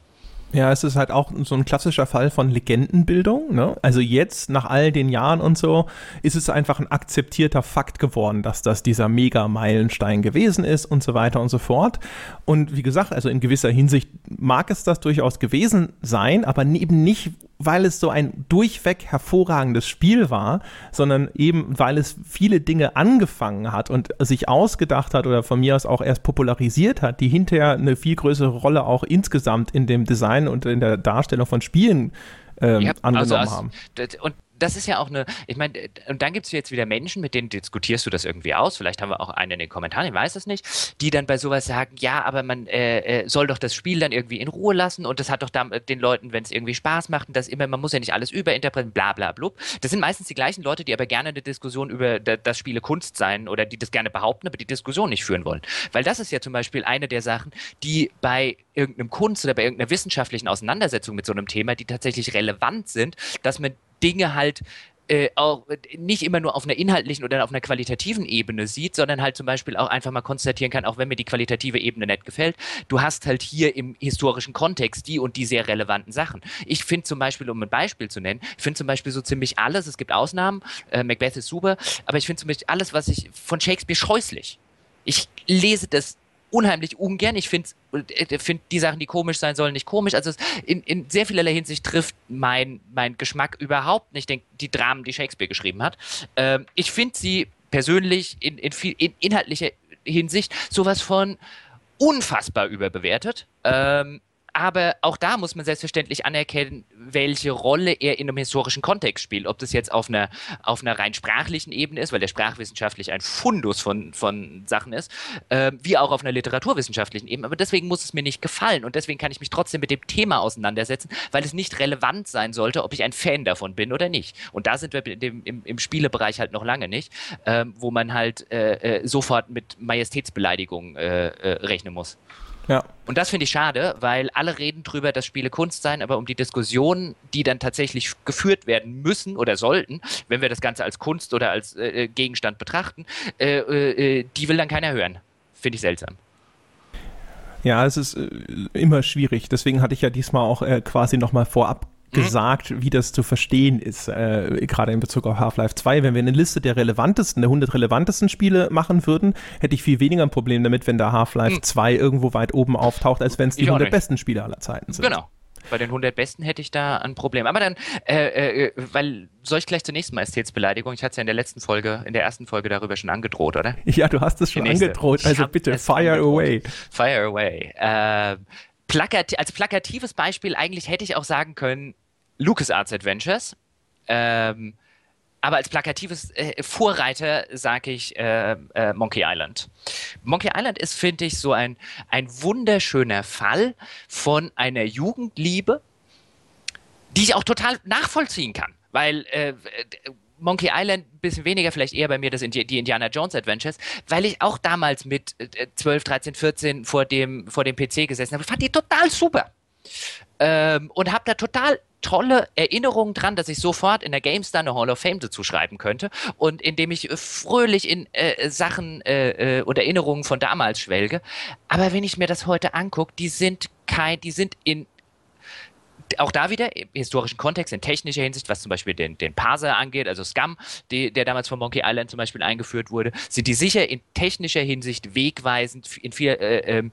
Ja, es ist halt auch so ein klassischer Fall von Legendenbildung. Ne? Also jetzt, nach all den Jahren und so, ist es einfach ein akzeptierter Fakt geworden, dass das dieser Mega-Meilenstein gewesen ist und so weiter und so fort. Und wie gesagt, also in gewisser Hinsicht mag es das durchaus gewesen sein, aber eben nicht weil es so ein durchweg hervorragendes Spiel war, sondern eben weil es viele Dinge angefangen hat und sich ausgedacht hat oder von mir aus auch erst popularisiert hat, die hinterher eine viel größere Rolle auch insgesamt in dem Design und in der Darstellung von Spielen ähm, ja, angenommen also, haben. Und das ist ja auch eine, ich meine, und dann gibt es jetzt wieder Menschen, mit denen diskutierst du das irgendwie aus, vielleicht haben wir auch einen in den Kommentaren, ich weiß es nicht, die dann bei sowas sagen, ja, aber man äh, äh, soll doch das Spiel dann irgendwie in Ruhe lassen und das hat doch den Leuten, wenn es irgendwie Spaß macht und das immer, man muss ja nicht alles überinterpretieren, bla bla blub. Das sind meistens die gleichen Leute, die aber gerne eine Diskussion über das Spiele Kunst sein oder die das gerne behaupten, aber die Diskussion nicht führen wollen. Weil das ist ja zum Beispiel eine der Sachen, die bei irgendeinem Kunst oder bei irgendeiner wissenschaftlichen Auseinandersetzung mit so einem Thema, die tatsächlich relevant sind, dass man Dinge halt äh, auch nicht immer nur auf einer inhaltlichen oder auf einer qualitativen Ebene sieht, sondern halt zum Beispiel auch einfach mal konstatieren kann, auch wenn mir die qualitative Ebene nicht gefällt, du hast halt hier im historischen Kontext die und die sehr relevanten Sachen. Ich finde zum Beispiel, um ein Beispiel zu nennen, ich finde zum Beispiel so ziemlich alles, es gibt Ausnahmen, äh, Macbeth ist super, aber ich finde zum Beispiel alles, was ich von Shakespeare scheußlich. Ich lese das unheimlich ungern. Ich finde äh, find die Sachen, die komisch sein sollen, nicht komisch. Also in, in sehr vielerlei Hinsicht trifft mein, mein Geschmack überhaupt nicht den, die Dramen, die Shakespeare geschrieben hat. Ähm, ich finde sie persönlich in, in, viel, in inhaltlicher Hinsicht sowas von unfassbar überbewertet. Ähm, aber auch da muss man selbstverständlich anerkennen, welche Rolle er in einem historischen Kontext spielt. Ob das jetzt auf einer, auf einer rein sprachlichen Ebene ist, weil der sprachwissenschaftlich ein Fundus von, von Sachen ist, äh, wie auch auf einer literaturwissenschaftlichen Ebene. Aber deswegen muss es mir nicht gefallen und deswegen kann ich mich trotzdem mit dem Thema auseinandersetzen, weil es nicht relevant sein sollte, ob ich ein Fan davon bin oder nicht. Und da sind wir dem, im, im, Spielebereich halt noch lange nicht, äh, wo man halt äh, äh sofort mit Majestätsbeleidigung äh, äh, rechnen muss. Ja. Und das finde ich schade, weil alle reden drüber, dass Spiele Kunst seien, aber um die Diskussionen, die dann tatsächlich geführt werden müssen oder sollten, wenn wir das Ganze als Kunst oder als äh, Gegenstand betrachten, äh, äh, die will dann keiner hören. Finde ich seltsam. Ja, es ist äh, immer schwierig. Deswegen hatte ich ja diesmal auch äh, quasi nochmal vorab. Gesagt, mhm. wie das zu verstehen ist, äh, gerade in Bezug auf Half-Life 2. Wenn wir eine Liste der relevantesten, der 100 relevantesten Spiele machen würden, hätte ich viel weniger ein Problem damit, wenn da Half-Life mhm. 2 irgendwo weit oben auftaucht, als wenn es die 100 besten Spiele aller Zeiten sind. Genau. Bei den 100 Besten hätte ich da ein Problem. Aber dann, äh, äh, weil, soll ich gleich zur nächsten Majestätsbeleidigung? Ich hatte es ja in der letzten Folge, in der ersten Folge darüber schon angedroht, oder? Ja, du hast es schon angedroht. Also bitte, fire angedroht. away. Fire away. Äh, plakat als plakatives Beispiel eigentlich hätte ich auch sagen können, LucasArts Adventures. Ähm, aber als plakatives äh, Vorreiter sage ich äh, äh, Monkey Island. Monkey Island ist, finde ich, so ein, ein wunderschöner Fall von einer Jugendliebe, die ich auch total nachvollziehen kann. Weil äh, Monkey Island ein bisschen weniger, vielleicht eher bei mir das die Indiana Jones Adventures, weil ich auch damals mit 12, 13, 14 vor dem, vor dem PC gesessen habe. Ich fand die total super. Ähm, und habe da total tolle Erinnerungen dran, dass ich sofort in der GameStar eine Hall of Fame dazu schreiben könnte und indem ich äh, fröhlich in äh, Sachen äh, äh, oder Erinnerungen von damals schwelge. Aber wenn ich mir das heute angucke, die sind kein, die sind in auch da wieder im historischen Kontext, in technischer Hinsicht, was zum Beispiel den, den Parser angeht, also Scum, die, der damals von Monkey Island zum Beispiel eingeführt wurde, sind die sicher in technischer Hinsicht wegweisend in viel, äh, ähm,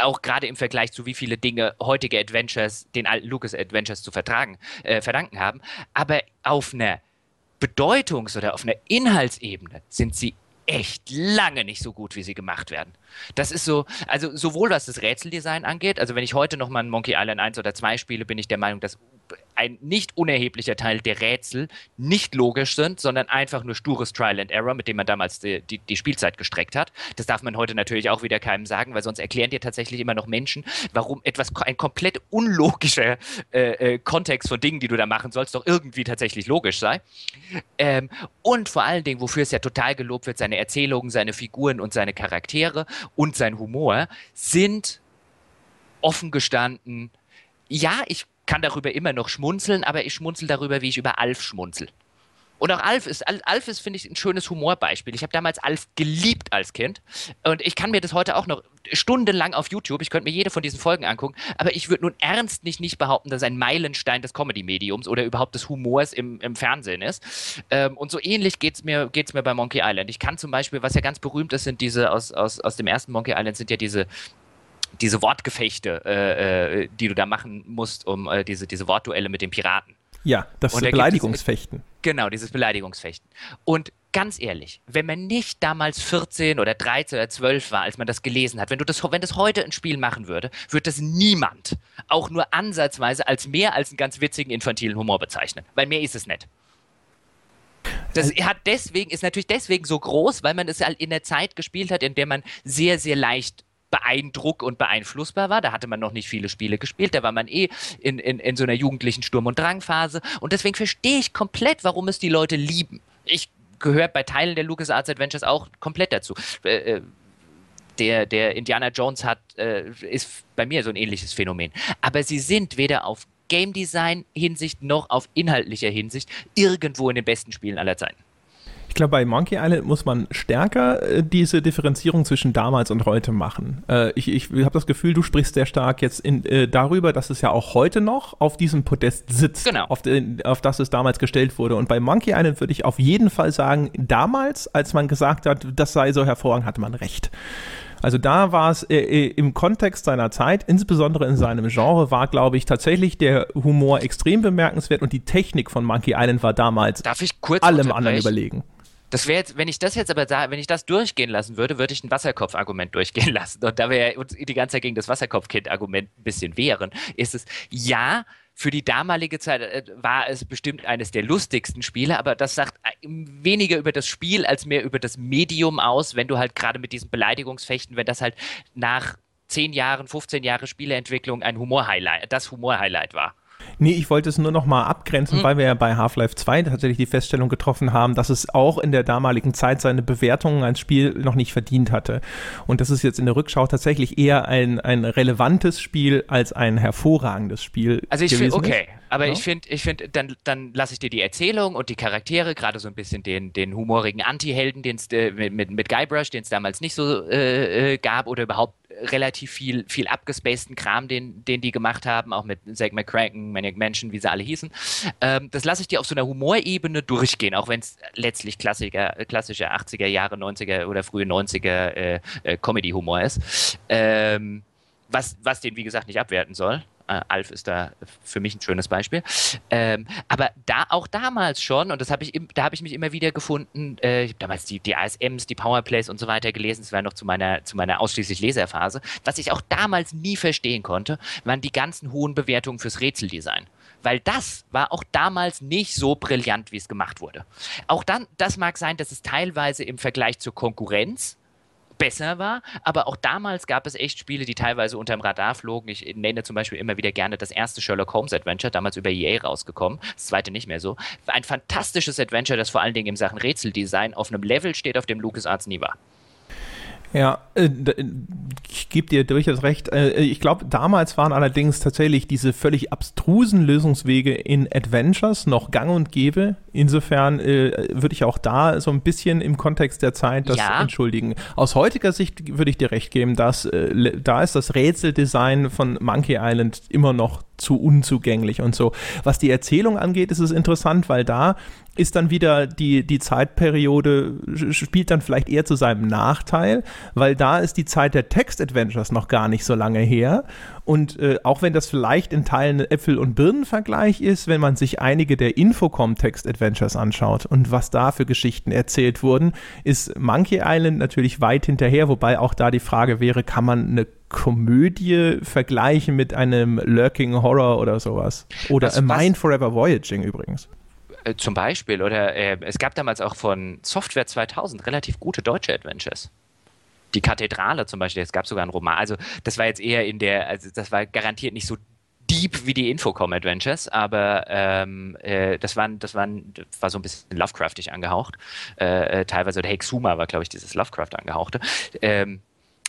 auch gerade im Vergleich zu wie viele Dinge heutige Adventures den alten Lucas Adventures zu vertragen, äh, verdanken haben. Aber auf einer Bedeutungs- oder auf einer Inhaltsebene sind sie echt lange nicht so gut, wie sie gemacht werden. Das ist so, also sowohl was das Rätseldesign angeht, also wenn ich heute noch mal ein Monkey Island 1 oder 2 spiele, bin ich der Meinung, dass ein nicht unerheblicher Teil der Rätsel nicht logisch sind, sondern einfach nur stures Trial and Error, mit dem man damals die, die, die, Spielzeit gestreckt hat. Das darf man heute natürlich auch wieder keinem sagen, weil sonst erklären dir tatsächlich immer noch Menschen, warum etwas, ein komplett unlogischer äh, äh, Kontext von Dingen, die du da machen sollst, doch irgendwie tatsächlich logisch sei. Ähm, und vor allen Dingen, wofür es ja total gelobt wird, seine Erzählungen, seine Figuren und seine Charaktere und sein Humor sind offen gestanden. Ja, ich kann darüber immer noch schmunzeln, aber ich schmunzel darüber, wie ich über Alf schmunzel. Und auch Alf ist, Alf ist, finde ich, ein schönes Humorbeispiel. Ich habe damals Alf geliebt als Kind. Und ich kann mir das heute auch noch stundenlang auf YouTube, ich könnte mir jede von diesen Folgen angucken, aber ich würde nun ernstlich nicht behaupten, dass ein Meilenstein des Comedy-Mediums oder überhaupt des Humors im, im Fernsehen ist. Ähm, und so ähnlich geht es mir, geht's mir bei Monkey Island. Ich kann zum Beispiel, was ja ganz berühmt ist, sind diese, aus, aus, aus dem ersten Monkey Island sind ja diese, diese Wortgefechte, äh, äh, die du da machen musst, um äh, diese, diese Wortduelle mit den Piraten. Ja, das da Beleidigungsfechten. Es, genau, dieses Beleidigungsfechten. Und ganz ehrlich, wenn man nicht damals 14 oder 13 oder 12 war, als man das gelesen hat, wenn du das, wenn das heute ein Spiel machen würde, würde das niemand auch nur ansatzweise als mehr als einen ganz witzigen infantilen Humor bezeichnen. Weil mehr ist es nicht. Das hat deswegen, ist natürlich deswegen so groß, weil man es halt in der Zeit gespielt hat, in der man sehr, sehr leicht beeindruckt und beeinflussbar war. Da hatte man noch nicht viele Spiele gespielt, da war man eh in, in, in so einer jugendlichen Sturm- und Drangphase. Und deswegen verstehe ich komplett, warum es die Leute lieben. Ich gehöre bei Teilen der LucasArts Adventures auch komplett dazu. Äh, äh, der, der Indiana Jones hat, äh, ist bei mir so ein ähnliches Phänomen. Aber sie sind weder auf Game Design Hinsicht noch auf inhaltlicher Hinsicht irgendwo in den besten Spielen aller Zeiten. Ich glaube, bei Monkey Island muss man stärker äh, diese Differenzierung zwischen damals und heute machen. Äh, ich ich habe das Gefühl, du sprichst sehr stark jetzt in, äh, darüber, dass es ja auch heute noch auf diesem Podest sitzt, genau. auf, de, auf das es damals gestellt wurde. Und bei Monkey Island würde ich auf jeden Fall sagen, damals, als man gesagt hat, das sei so hervorragend, hatte man recht. Also da war es äh, äh, im Kontext seiner Zeit, insbesondere in seinem Genre, war, glaube ich, tatsächlich der Humor extrem bemerkenswert und die Technik von Monkey Island war damals Darf ich kurz allem anderen überlegen. Das wäre jetzt, wenn ich das jetzt aber da, wenn ich das durchgehen lassen würde, würde ich ein Wasserkopf-Argument durchgehen lassen. Und da wir uns die ganze Zeit gegen das Wasserkopf-Kind-Argument ein bisschen wehren, ist es, ja, für die damalige Zeit äh, war es bestimmt eines der lustigsten Spiele, aber das sagt äh, weniger über das Spiel als mehr über das Medium aus, wenn du halt gerade mit diesen Beleidigungsfechten, wenn das halt nach 10 Jahren, 15 Jahre Spieleentwicklung ein Humor-Highlight, das Humor-Highlight war. Nee, ich wollte es nur noch mal abgrenzen, mhm. weil wir ja bei Half-Life 2 tatsächlich die Feststellung getroffen haben, dass es auch in der damaligen Zeit seine Bewertungen als Spiel noch nicht verdient hatte. Und das ist jetzt in der Rückschau tatsächlich eher ein, ein relevantes Spiel als ein hervorragendes Spiel. Also ich finde, okay, aber ja? ich finde, ich finde, dann, dann lasse ich dir die Erzählung und die Charaktere, gerade so ein bisschen den, den humorigen Anti-Helden, den es äh, mit, mit, mit Guybrush, den es damals nicht so äh, äh, gab oder überhaupt relativ viel, viel abgespaceden Kram, den, den die gemacht haben, auch mit Zack McCracken, Maniac Mansion, wie sie alle hießen. Ähm, das lasse ich dir auf so einer Humorebene durchgehen, auch wenn es letztlich klassischer, klassischer 80er Jahre, 90er oder frühe 90er äh, äh, Comedy-Humor ist. Ähm, was, was den, wie gesagt, nicht abwerten soll. Äh, Alf ist da für mich ein schönes Beispiel. Ähm, aber da auch damals schon, und das habe ich, da habe ich mich immer wieder gefunden, äh, ich habe damals die, die ASMs, die Powerplays und so weiter gelesen, das war noch zu meiner, zu meiner ausschließlich Leserphase. Was ich auch damals nie verstehen konnte, waren die ganzen hohen Bewertungen fürs Rätseldesign weil das war auch damals nicht so brillant, wie es gemacht wurde. Auch dann, das mag sein, dass es teilweise im Vergleich zur Konkurrenz besser war. Aber auch damals gab es echt Spiele, die teilweise unter dem Radar flogen. Ich nenne zum Beispiel immer wieder gerne das erste Sherlock Holmes Adventure, damals über EA rausgekommen. Das zweite nicht mehr so. Ein fantastisches Adventure, das vor allen Dingen in Sachen Rätseldesign auf einem Level steht, auf dem LucasArts nie war. Ja, äh, ich gebe dir durchaus recht. Äh, ich glaube, damals waren allerdings tatsächlich diese völlig abstrusen Lösungswege in Adventures noch gang und gäbe. Insofern äh, würde ich auch da so ein bisschen im Kontext der Zeit das ja. entschuldigen. Aus heutiger Sicht würde ich dir recht geben, dass äh, da ist das Rätseldesign von Monkey Island immer noch zu unzugänglich und so. Was die Erzählung angeht, ist es interessant, weil da ist dann wieder die, die Zeitperiode, spielt dann vielleicht eher zu seinem Nachteil, weil da ist die Zeit der Text-Adventures noch gar nicht so lange her. Und äh, auch wenn das vielleicht in Teilen Äpfel- und Birnen-Vergleich ist, wenn man sich einige der Infocom-Text-Adventures anschaut und was da für Geschichten erzählt wurden, ist Monkey Island natürlich weit hinterher, wobei auch da die Frage wäre, kann man eine Komödie vergleichen mit einem Lurking Horror oder sowas. Oder was, A Mind was, Forever Voyaging übrigens. Äh, zum Beispiel, oder äh, es gab damals auch von Software 2000 relativ gute deutsche Adventures. Die Kathedrale zum Beispiel, es gab sogar einen Roman. Also, das war jetzt eher in der, also, das war garantiert nicht so deep wie die Infocom Adventures, aber ähm, äh, das, waren, das, waren, das war so ein bisschen Lovecraftig angehaucht. Äh, äh teilweise, oder Hexuma war, glaube ich, dieses Lovecraft angehauchte. Ähm,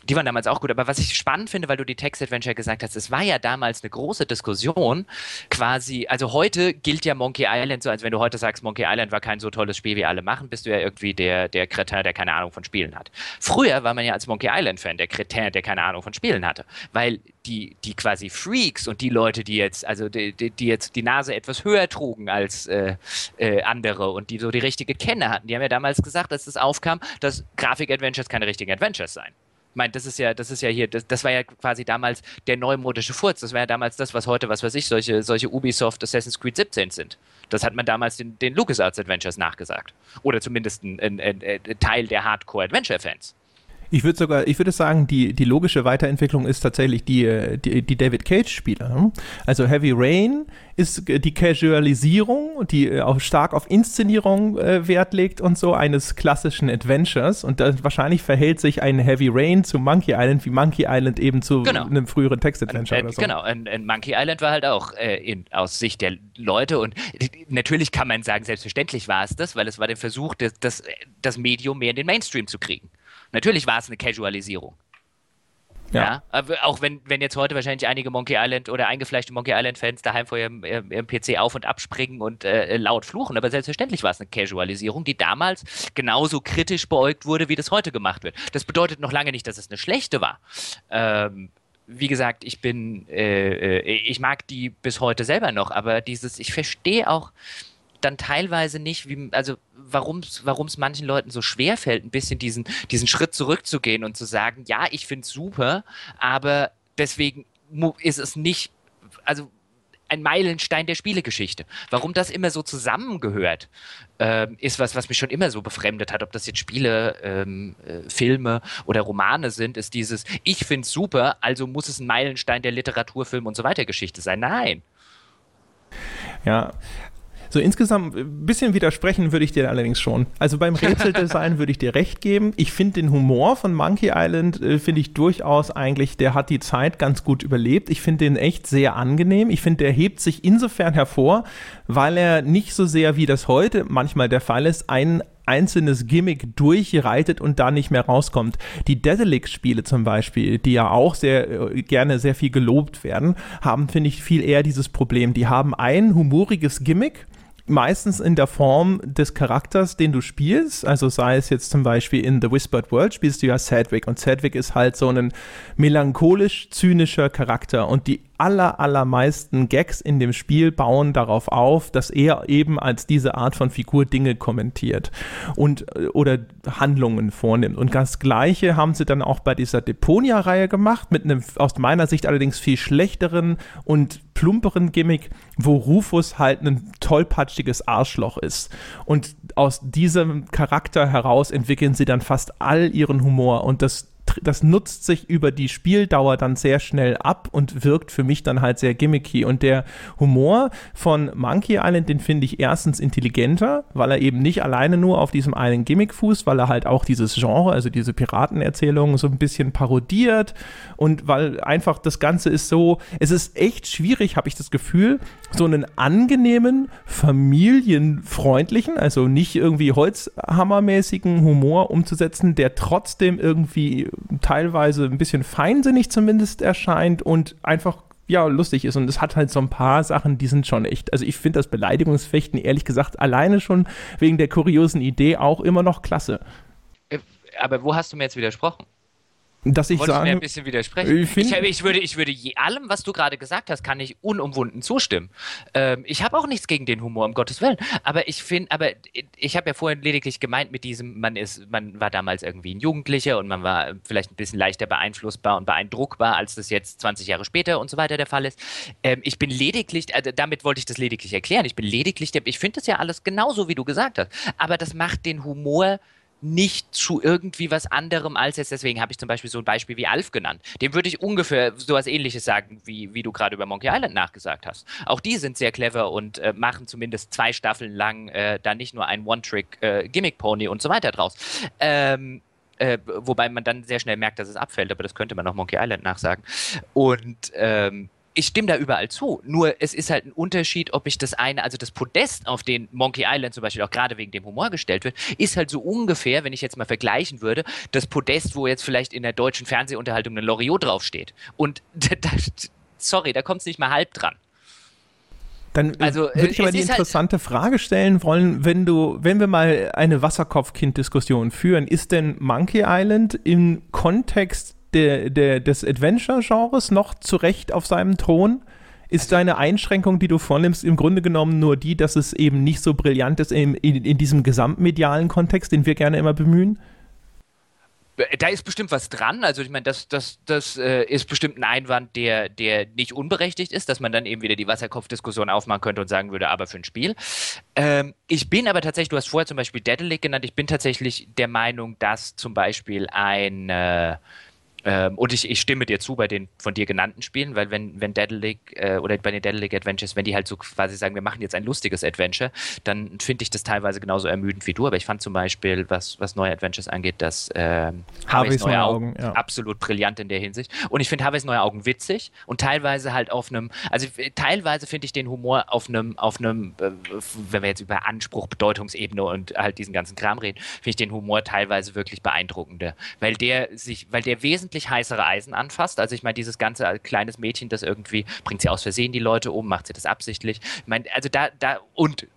die waren damals auch gut. Aber was ich spannend finde, weil du die Text-Adventure gesagt hast, es war ja damals eine große Diskussion, quasi, also heute gilt ja Monkey Island so, als wenn du heute sagst, Monkey Island war kein so tolles Spiel, wie alle machen, bist du ja irgendwie der, der Kretin, der keine Ahnung von Spielen hat. Früher war man ja als Monkey Island-Fan der Kretin, der keine Ahnung von Spielen hatte, weil die, die quasi Freaks und die Leute, die jetzt, also die, die, die jetzt die Nase etwas höher trugen als äh, äh, andere und die so die richtige Kenne hatten, die haben ja damals gesagt, als das aufkam, dass Grafik-Adventures keine richtigen Adventures seien meine, das ist ja, das ist ja hier, das, das war ja quasi damals der neumodische Furz. Das war ja damals das, was heute, was weiß ich, solche, solche Ubisoft Assassin's Creed 17 sind. Das hat man damals den, den LucasArts Adventures nachgesagt. Oder zumindest ein, ein, ein, Teil der Hardcore-Adventure-Fans. Ich würde sogar, ich würde sagen, die, die logische Weiterentwicklung ist tatsächlich die, äh, die, die David Cage-Spiele. Ne? Also Heavy Rain ist die Casualisierung, die äh, auch stark auf Inszenierung äh, Wert legt und so eines klassischen Adventures. Und da, wahrscheinlich verhält sich ein Heavy Rain zu Monkey Island, wie Monkey Island eben zu genau. einem früheren Text-Adventure oder so. Genau, und, und Monkey Island war halt auch äh, in, aus Sicht der Leute und natürlich kann man sagen, selbstverständlich war es das, weil es war der Versuch, das, das, das Medium mehr in den Mainstream zu kriegen. Natürlich war es eine Casualisierung. Ja. ja. auch wenn, wenn jetzt heute wahrscheinlich einige Monkey Island oder eingefleischte Monkey Island-Fans daheim vor ihrem, ihrem, PC auf und abspringen und äh, laut fluchen. Aber selbstverständlich war es eine Casualisierung, die damals genauso kritisch beäugt wurde, wie das heute gemacht wird. Das bedeutet noch lange nicht, dass es eine schlechte war. Ähm, wie gesagt, ich bin, äh, äh ich mag die bis heute selber noch, aber dieses, ich verstehe auch, dann teilweise nicht, wie, also warum es manchen Leuten so schwer fällt, ein bisschen diesen, diesen Schritt zurückzugehen und zu sagen, ja, ich finde es super, aber deswegen ist es nicht, also ein Meilenstein der Spielegeschichte. Warum das immer so zusammengehört, ähm, ist was, was mich schon immer so befremdet hat. Ob das jetzt Spiele, ähm, äh, Filme oder Romane sind, ist dieses, ich finde es super, also muss es ein Meilenstein der Literatur, Film und so weiter Geschichte sein. Nein. Ja, so insgesamt ein bisschen widersprechen würde ich dir allerdings schon. Also beim Rätseldesign würde ich dir recht geben. Ich finde den Humor von Monkey Island, äh, finde ich durchaus eigentlich, der hat die Zeit ganz gut überlebt. Ich finde den echt sehr angenehm. Ich finde, der hebt sich insofern hervor, weil er nicht so sehr, wie das heute manchmal der Fall ist, ein einzelnes Gimmick durchreitet und da nicht mehr rauskommt. Die Dedelic-Spiele zum Beispiel, die ja auch sehr äh, gerne sehr viel gelobt werden, haben, finde ich, viel eher dieses Problem. Die haben ein humoriges Gimmick meistens in der Form des Charakters, den du spielst. Also sei es jetzt zum Beispiel in The Whispered World spielst du ja Sedwick und Sedwick ist halt so ein melancholisch-zynischer Charakter und die aller, allermeisten Gags in dem Spiel bauen darauf auf, dass er eben als diese Art von Figur Dinge kommentiert und oder Handlungen vornimmt. Und das Gleiche haben sie dann auch bei dieser Deponia-Reihe gemacht, mit einem aus meiner Sicht allerdings viel schlechteren und plumperen Gimmick, wo Rufus halt ein tollpatschiges Arschloch ist. Und aus diesem Charakter heraus entwickeln sie dann fast all ihren Humor und das das nutzt sich über die Spieldauer dann sehr schnell ab und wirkt für mich dann halt sehr gimmicky. Und der Humor von Monkey Island, den finde ich erstens intelligenter, weil er eben nicht alleine nur auf diesem einen Gimmick fußt, weil er halt auch dieses Genre, also diese Piratenerzählungen so ein bisschen parodiert und weil einfach das Ganze ist so, es ist echt schwierig, habe ich das Gefühl, so einen angenehmen, familienfreundlichen, also nicht irgendwie holzhammermäßigen Humor umzusetzen, der trotzdem irgendwie teilweise ein bisschen feinsinnig zumindest erscheint und einfach ja, lustig ist. Und es hat halt so ein paar Sachen, die sind schon echt. Also ich finde das Beleidigungsfechten, ehrlich gesagt, alleine schon wegen der kuriosen Idee auch immer noch klasse. Äh, aber wo hast du mir jetzt widersprochen? Dass ich sage. mir ein bisschen widersprechen. Ich, ich, ich, würde, ich würde je, allem, was du gerade gesagt hast, kann ich unumwunden zustimmen. Ähm, ich habe auch nichts gegen den Humor, um Gottes Willen. Aber ich finde, aber ich habe ja vorhin lediglich gemeint mit diesem, man ist, man war damals irgendwie ein Jugendlicher und man war vielleicht ein bisschen leichter beeinflussbar und beeindruckbar, als das jetzt 20 Jahre später und so weiter der Fall ist. Ähm, ich bin lediglich, also damit wollte ich das lediglich erklären. Ich bin lediglich, ich finde das ja alles genauso, wie du gesagt hast. Aber das macht den Humor nicht zu irgendwie was anderem als jetzt. Deswegen habe ich zum Beispiel so ein Beispiel wie Alf genannt. Dem würde ich ungefähr sowas ähnliches sagen, wie, wie du gerade über Monkey Island nachgesagt hast. Auch die sind sehr clever und äh, machen zumindest zwei Staffeln lang äh, da nicht nur ein One-Trick-Gimmick-Pony äh, und so weiter draus. Ähm, äh, wobei man dann sehr schnell merkt, dass es abfällt, aber das könnte man auch Monkey Island nachsagen. Und ähm, ich stimme da überall zu. Nur es ist halt ein Unterschied, ob ich das eine, also das Podest, auf den Monkey Island zum Beispiel auch gerade wegen dem Humor gestellt wird, ist halt so ungefähr, wenn ich jetzt mal vergleichen würde, das Podest, wo jetzt vielleicht in der deutschen Fernsehunterhaltung eine Loriot draufsteht. Und da, sorry, da kommt es nicht mal halb dran. Dann äh, also, würde ich aber die halt interessante halt Frage stellen wollen, wenn du, wenn wir mal eine Wasserkopfkind-Diskussion führen, ist denn Monkey Island im Kontext der, der, des Adventure-Genres noch zurecht auf seinem Thron? Ist deine Einschränkung, die du vornimmst, im Grunde genommen nur die, dass es eben nicht so brillant ist in, in, in diesem gesamtmedialen Kontext, den wir gerne immer bemühen? da ist bestimmt was dran. Also ich meine, das, das, das äh, ist bestimmt ein Einwand, der, der nicht unberechtigt ist, dass man dann eben wieder die Wasserkopfdiskussion aufmachen könnte und sagen würde, aber für ein Spiel. Ähm, ich bin aber tatsächlich, du hast vorher zum Beispiel Dedelic genannt, ich bin tatsächlich der Meinung, dass zum Beispiel ein äh, ähm, und ich, ich, stimme dir zu bei den von dir genannten Spielen, weil wenn, wenn Daedalic äh, oder bei den Daedalic Adventures, wenn die halt so quasi sagen, wir machen jetzt ein lustiges Adventure, dann finde ich das teilweise genauso ermüdend wie du. Aber ich fand zum Beispiel, was, was neue Adventures angeht, dass äh, Harveys neue Augen, Augen ja. absolut brillant in der Hinsicht. Und ich finde Harveys neue Augen witzig und teilweise halt auf einem, also teilweise finde ich den Humor auf einem, auf einem, äh, wenn wir jetzt über Anspruch, Bedeutungsebene und halt diesen ganzen Kram reden, finde ich den Humor teilweise wirklich beeindruckender, weil der sich, weil der wesentlich wesentlich heißere Eisen anfasst. Also ich meine, dieses ganze kleines Mädchen, das irgendwie bringt sie aus Versehen die Leute um, macht sie das absichtlich. Ich meine, also da, da, und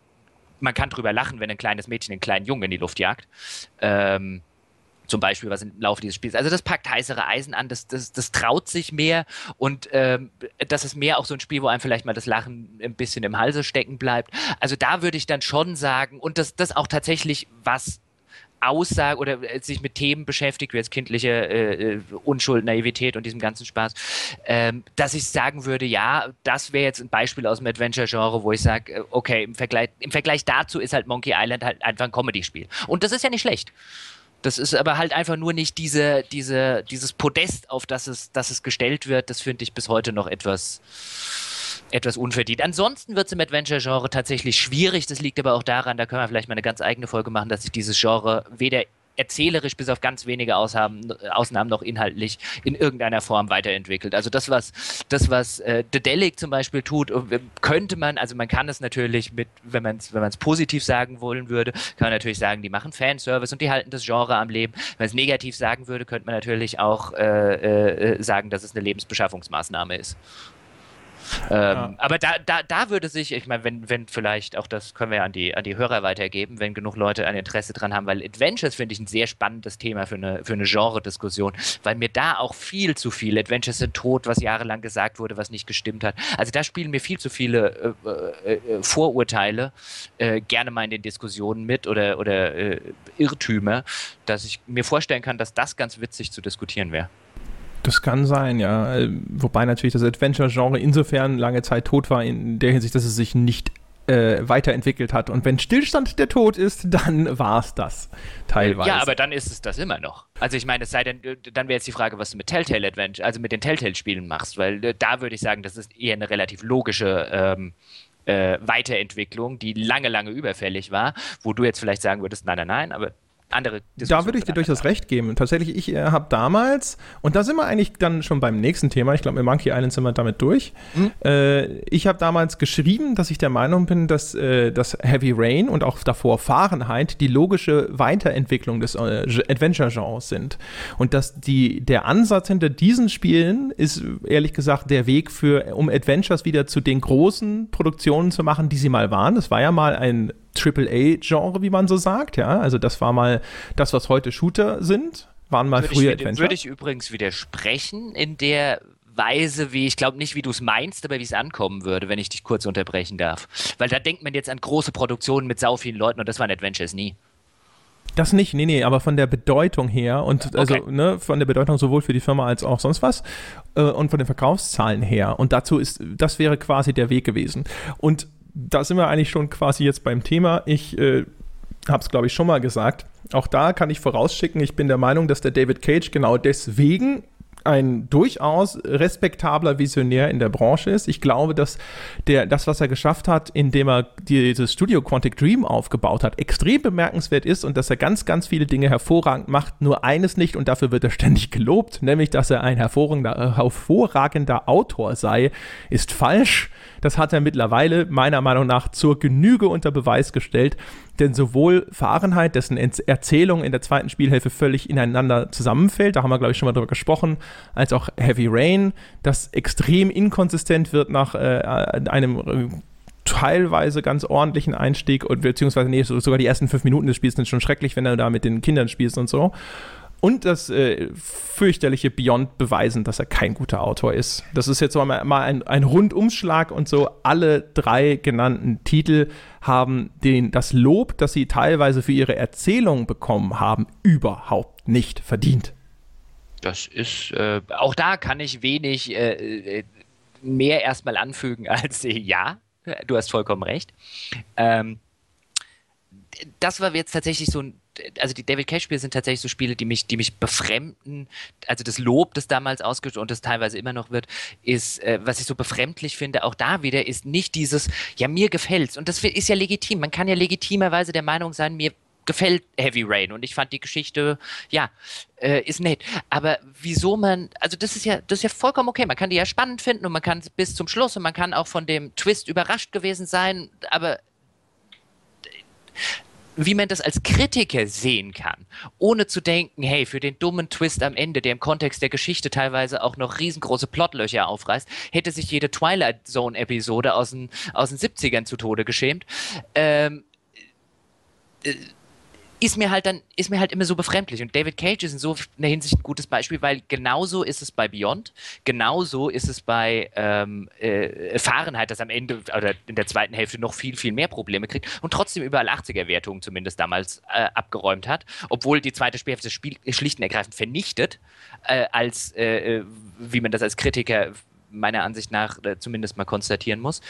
man kann drüber lachen, wenn ein kleines Mädchen einen kleinen Jungen in die Luft jagt. Ähm, zum Beispiel, was im Laufe dieses Spiels. Also das packt heißere Eisen an, das, das, das traut sich mehr und ähm, das ist mehr auch so ein Spiel, wo einem vielleicht mal das Lachen ein bisschen im Halse stecken bleibt. Also da würde ich dann schon sagen, und das, das auch tatsächlich was Aussage oder äh, sich mit Themen beschäftigt, wie jetzt kindliche äh, äh, Unschuld, Naivität und diesem ganzen Spaß, ähm, dass ich sagen würde, ja, das wäre jetzt ein Beispiel aus dem Adventure-Genre, wo ich sage, äh, okay, im Vergleich, im Vergleich dazu ist halt Monkey Island halt einfach ein Comedy-Spiel. Und das ist ja nicht schlecht. Das ist aber halt einfach nur nicht diese, diese, dieses Podest, auf das es, das es gestellt wird. Das finde ich bis heute noch etwas, etwas unverdient. Ansonsten wird es im Adventure-Genre tatsächlich schwierig. Das liegt aber auch daran, da können wir vielleicht mal eine ganz eigene Folge machen, dass sich dieses Genre weder erzählerisch bis auf ganz wenige Ausnahmen, Ausnahmen noch inhaltlich in irgendeiner Form weiterentwickelt. Also das, was das, was äh, The Delic zum Beispiel tut, äh, könnte man, also man kann es natürlich mit, wenn man es wenn positiv sagen wollen würde, kann man natürlich sagen, die machen Fanservice und die halten das Genre am Leben. Wenn man es negativ sagen würde, könnte man natürlich auch äh, äh, sagen, dass es eine Lebensbeschaffungsmaßnahme ist. Ähm, ja. Aber da, da, da würde sich, ich meine, wenn, wenn vielleicht, auch das können wir ja an die, an die Hörer weitergeben, wenn genug Leute ein Interesse dran haben, weil Adventures finde ich ein sehr spannendes Thema für eine, für eine Genre-Diskussion, weil mir da auch viel zu viel, Adventures sind tot, was jahrelang gesagt wurde, was nicht gestimmt hat. Also da spielen mir viel zu viele äh, äh, äh Vorurteile äh, gerne mal in den Diskussionen mit oder, oder äh, Irrtümer, dass ich mir vorstellen kann, dass das ganz witzig zu diskutieren wäre. Das kann sein, ja. Wobei natürlich das Adventure-Genre insofern lange Zeit tot war, in der Hinsicht, dass es sich nicht äh, weiterentwickelt hat. Und wenn Stillstand der Tod ist, dann war es das teilweise. Ja, aber dann ist es das immer noch. Also ich meine, es sei denn, dann wäre jetzt die Frage, was du mit Telltale Adventure, also mit den Telltale-Spielen machst, weil äh, da würde ich sagen, das ist eher eine relativ logische ähm, äh, Weiterentwicklung, die lange, lange überfällig war, wo du jetzt vielleicht sagen würdest, nein, nein, nein, aber andere Da würde ich dir durchaus recht geben. Tatsächlich, ich äh, habe damals, und da sind wir eigentlich dann schon beim nächsten Thema, ich glaube, mit Monkey Island sind wir damit durch. Mhm. Äh, ich habe damals geschrieben, dass ich der Meinung bin, dass äh, das Heavy Rain und auch davor Fahrenheit die logische Weiterentwicklung des äh, Adventure-Genres sind. Und dass die, der Ansatz hinter diesen Spielen ist, ehrlich gesagt, der Weg für, um Adventures wieder zu den großen Produktionen zu machen, die sie mal waren. Das war ja mal ein AAA-Genre, wie man so sagt. Ja, also das war mal das, was heute Shooter sind, waren mal würde früher ich, Adventure. Würde ich übrigens widersprechen in der Weise, wie ich glaube nicht, wie du es meinst, aber wie es ankommen würde, wenn ich dich kurz unterbrechen darf. Weil da denkt man jetzt an große Produktionen mit sau vielen Leuten und das waren Adventures nie. Das nicht, nee, nee, aber von der Bedeutung her und also okay. ne, von der Bedeutung sowohl für die Firma als auch sonst was äh, und von den Verkaufszahlen her. Und dazu ist, das wäre quasi der Weg gewesen. Und da sind wir eigentlich schon quasi jetzt beim Thema. Ich äh, habe es, glaube ich, schon mal gesagt. Auch da kann ich vorausschicken, ich bin der Meinung, dass der David Cage genau deswegen ein durchaus respektabler Visionär in der Branche ist. Ich glaube, dass der, das, was er geschafft hat, indem er dieses Studio Quantic Dream aufgebaut hat, extrem bemerkenswert ist und dass er ganz, ganz viele Dinge hervorragend macht. Nur eines nicht und dafür wird er ständig gelobt, nämlich, dass er ein hervorragender, hervorragender Autor sei, ist falsch. Das hat er mittlerweile meiner Meinung nach zur Genüge unter Beweis gestellt, denn sowohl Fahrenheit, dessen Erzählung in der zweiten Spielhälfte völlig ineinander zusammenfällt, da haben wir, glaube ich, schon mal drüber gesprochen, als auch Heavy Rain, das extrem inkonsistent wird nach äh, einem äh, teilweise ganz ordentlichen Einstieg und beziehungsweise nee, sogar die ersten fünf Minuten des Spiels sind schon schrecklich, wenn du da mit den Kindern spielst und so und das äh, fürchterliche Beyond beweisen, dass er kein guter Autor ist. Das ist jetzt mal, mal ein, ein Rundumschlag und so. Alle drei genannten Titel haben den, das Lob, das sie teilweise für ihre Erzählung bekommen haben, überhaupt nicht verdient. Das ist, äh, auch da kann ich wenig äh, äh mehr erstmal anfügen als äh, ja. Du hast vollkommen recht. Ähm, das war jetzt tatsächlich so ein also die David Cage Spiele sind tatsächlich so Spiele, die mich, die mich befremden. Also das Lob, das damals ausgesprochen und das teilweise immer noch wird, ist, äh, was ich so befremdlich finde, auch da wieder, ist nicht dieses, ja, mir gefällt's. Und das ist ja legitim. Man kann ja legitimerweise der Meinung sein, mir gefällt Heavy Rain und ich fand die Geschichte, ja, äh, ist nett. Aber wieso man, also das ist ja, das ist ja vollkommen okay. Man kann die ja spannend finden und man kann bis zum Schluss und man kann auch von dem Twist überrascht gewesen sein, aber wie man das als Kritiker sehen kann, ohne zu denken, hey, für den dummen Twist am Ende, der im Kontext der Geschichte teilweise auch noch riesengroße Plotlöcher aufreißt, hätte sich jede Twilight Zone-Episode aus den, aus den 70ern zu Tode geschämt. Ähm, äh, ist mir halt dann, ist mir halt immer so befremdlich. Und David Cage ist in so einer Hinsicht ein gutes Beispiel, weil genauso ist es bei Beyond, genauso ist es bei ähm, äh, Fahrenheit, das am Ende oder in der zweiten Hälfte noch viel, viel mehr Probleme kriegt und trotzdem überall 80er-Wertungen zumindest damals äh, abgeräumt hat, obwohl die zweite Spielhälfte Spiel schlicht und ergreifend vernichtet, äh, als äh, äh, wie man das als Kritiker meiner Ansicht nach äh, zumindest mal konstatieren muss.